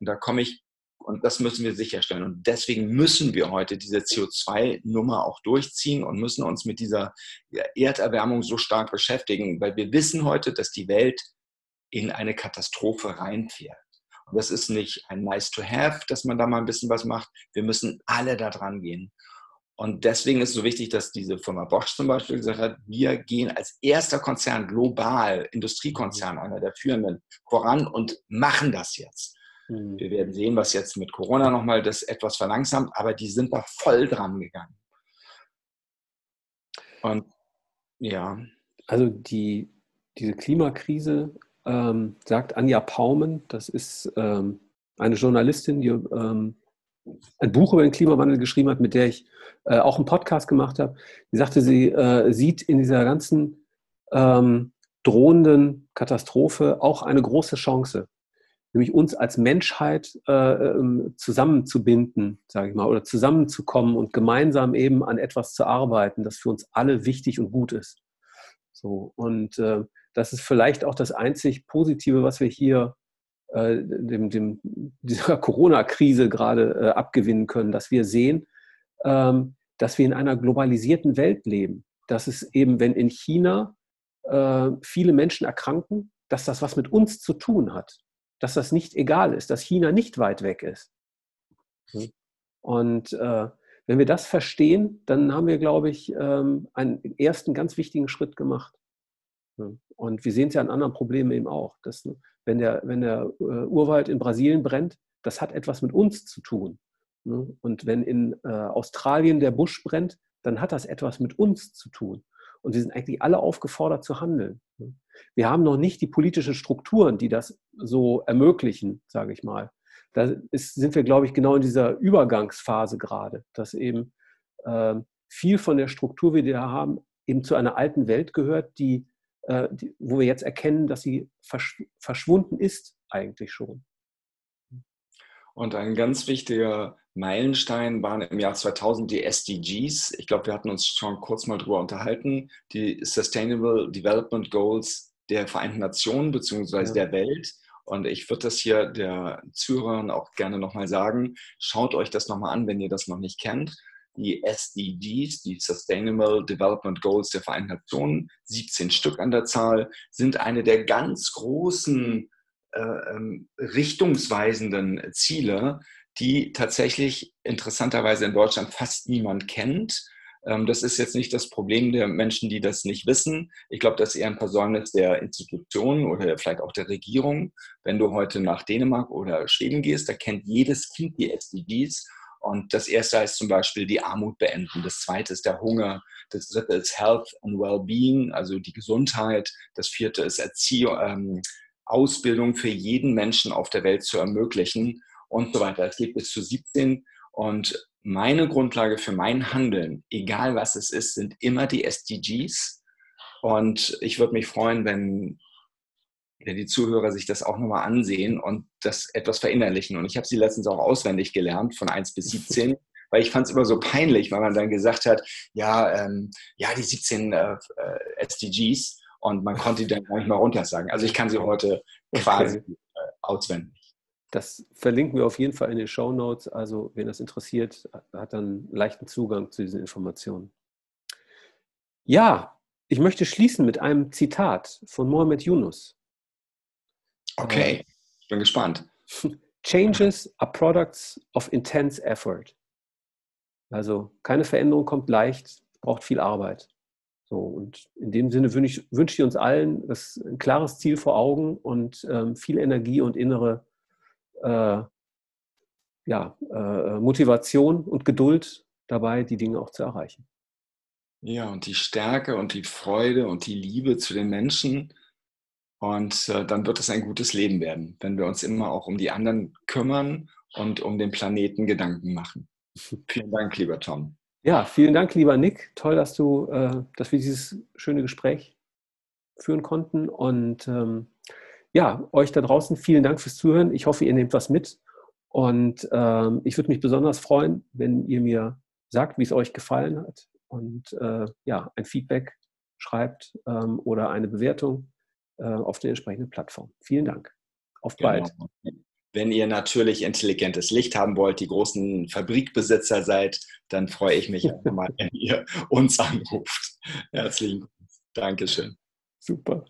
Und da komme ich, und das müssen wir sicherstellen. Und deswegen müssen wir heute diese CO2-Nummer auch durchziehen und müssen uns mit dieser Erderwärmung so stark beschäftigen, weil wir wissen heute, dass die Welt in eine Katastrophe reinfährt. Und das ist nicht ein nice to have, dass man da mal ein bisschen was macht. Wir müssen alle da dran gehen. Und deswegen ist es so wichtig, dass diese Firma Bosch zum Beispiel gesagt hat, wir gehen als erster Konzern global, Industriekonzern, einer der führenden, voran und machen das jetzt. Mhm. Wir werden sehen, was jetzt mit Corona nochmal das etwas verlangsamt, aber die sind da voll dran gegangen. Und ja. Also die, diese Klimakrise, ähm, sagt Anja Paumen, das ist ähm, eine Journalistin, die ähm, ein Buch über den Klimawandel geschrieben hat, mit der ich äh, auch einen Podcast gemacht habe. Die sagte, sie äh, sieht in dieser ganzen ähm, drohenden Katastrophe auch eine große Chance nämlich uns als Menschheit äh, ähm, zusammenzubinden, sage ich mal, oder zusammenzukommen und gemeinsam eben an etwas zu arbeiten, das für uns alle wichtig und gut ist. So und äh, das ist vielleicht auch das einzig Positive, was wir hier äh, dem, dem, dieser Corona-Krise gerade äh, abgewinnen können, dass wir sehen, ähm, dass wir in einer globalisierten Welt leben. Dass es eben, wenn in China äh, viele Menschen erkranken, dass das was mit uns zu tun hat dass das nicht egal ist, dass China nicht weit weg ist. Hm. Und äh, wenn wir das verstehen, dann haben wir, glaube ich, ähm, einen ersten ganz wichtigen Schritt gemacht. Und wir sehen es ja an anderen Problemen eben auch. Dass, ne, wenn der, wenn der äh, Urwald in Brasilien brennt, das hat etwas mit uns zu tun. Ne? Und wenn in äh, Australien der Busch brennt, dann hat das etwas mit uns zu tun. Und wir sind eigentlich alle aufgefordert zu handeln. Ne? Wir haben noch nicht die politischen Strukturen, die das so ermöglichen, sage ich mal. Da ist, sind wir, glaube ich, genau in dieser Übergangsphase gerade, dass eben äh, viel von der Struktur, die wir haben, eben zu einer alten Welt gehört, die, äh, die wo wir jetzt erkennen, dass sie versch verschwunden ist eigentlich schon. Und ein ganz wichtiger Meilenstein waren im Jahr 2000 die SDGs. Ich glaube, wir hatten uns schon kurz mal drüber unterhalten. Die Sustainable Development Goals der Vereinten Nationen bzw. Ja. der Welt. Und ich würde das hier der Zuhörern auch gerne nochmal sagen. Schaut euch das nochmal an, wenn ihr das noch nicht kennt. Die SDGs, die Sustainable Development Goals der Vereinten Nationen, 17 Stück an der Zahl, sind eine der ganz großen äh, ähm, richtungsweisenden Ziele, die tatsächlich interessanterweise in Deutschland fast niemand kennt. Ähm, das ist jetzt nicht das Problem der Menschen, die das nicht wissen. Ich glaube, das ist eher ein Versäumnis der Institutionen oder vielleicht auch der Regierung. Wenn du heute nach Dänemark oder Schweden gehst, da kennt jedes Kind die SDGs. Und das erste heißt zum Beispiel die Armut beenden. Das zweite ist der Hunger. Das dritte ist Health and Wellbeing, also die Gesundheit. Das vierte ist Erziehung, ähm, Ausbildung für jeden Menschen auf der Welt zu ermöglichen und so weiter. Es geht bis zu 17 und meine Grundlage für mein Handeln, egal was es ist, sind immer die SDGs. Und ich würde mich freuen, wenn, wenn die Zuhörer sich das auch nochmal ansehen und das etwas verinnerlichen. Und ich habe sie letztens auch auswendig gelernt, von 1 bis 17, weil ich fand es immer so peinlich, weil man dann gesagt hat, ja, ähm, ja, die 17 äh, äh SDGs und man konnte die dann gar nicht mal runtersagen. Also ich kann sie heute quasi. Äh, auswendig. Das verlinken wir auf jeden Fall in den Show Notes. Also, wen das interessiert, hat dann leichten Zugang zu diesen Informationen. Ja, ich möchte schließen mit einem Zitat von Mohammed Yunus. Okay, ich bin gespannt. Changes are products of intense effort. Also keine Veränderung kommt leicht, braucht viel Arbeit. So, und in dem Sinne wünsche ich, wünsche ich uns allen das, ein klares Ziel vor Augen und ähm, viel Energie und innere äh, ja, äh, Motivation und Geduld dabei, die Dinge auch zu erreichen. Ja, und die Stärke und die Freude und die Liebe zu den Menschen. Und äh, dann wird es ein gutes Leben werden, wenn wir uns immer auch um die anderen kümmern und um den Planeten Gedanken machen. Vielen Dank, lieber Tom. Ja, vielen Dank, lieber Nick. Toll, dass du, äh, dass wir dieses schöne Gespräch führen konnten. Und ähm, ja, euch da draußen vielen Dank fürs Zuhören. Ich hoffe, ihr nehmt was mit. Und ähm, ich würde mich besonders freuen, wenn ihr mir sagt, wie es euch gefallen hat und äh, ja, ein Feedback schreibt ähm, oder eine Bewertung äh, auf der entsprechenden Plattform. Vielen Dank. Auf genau. bald. Wenn ihr natürlich intelligentes Licht haben wollt, die großen Fabrikbesitzer seid, dann freue ich mich einfach mal, wenn ihr uns anruft. Herzlichen Dank. Dankeschön. Super.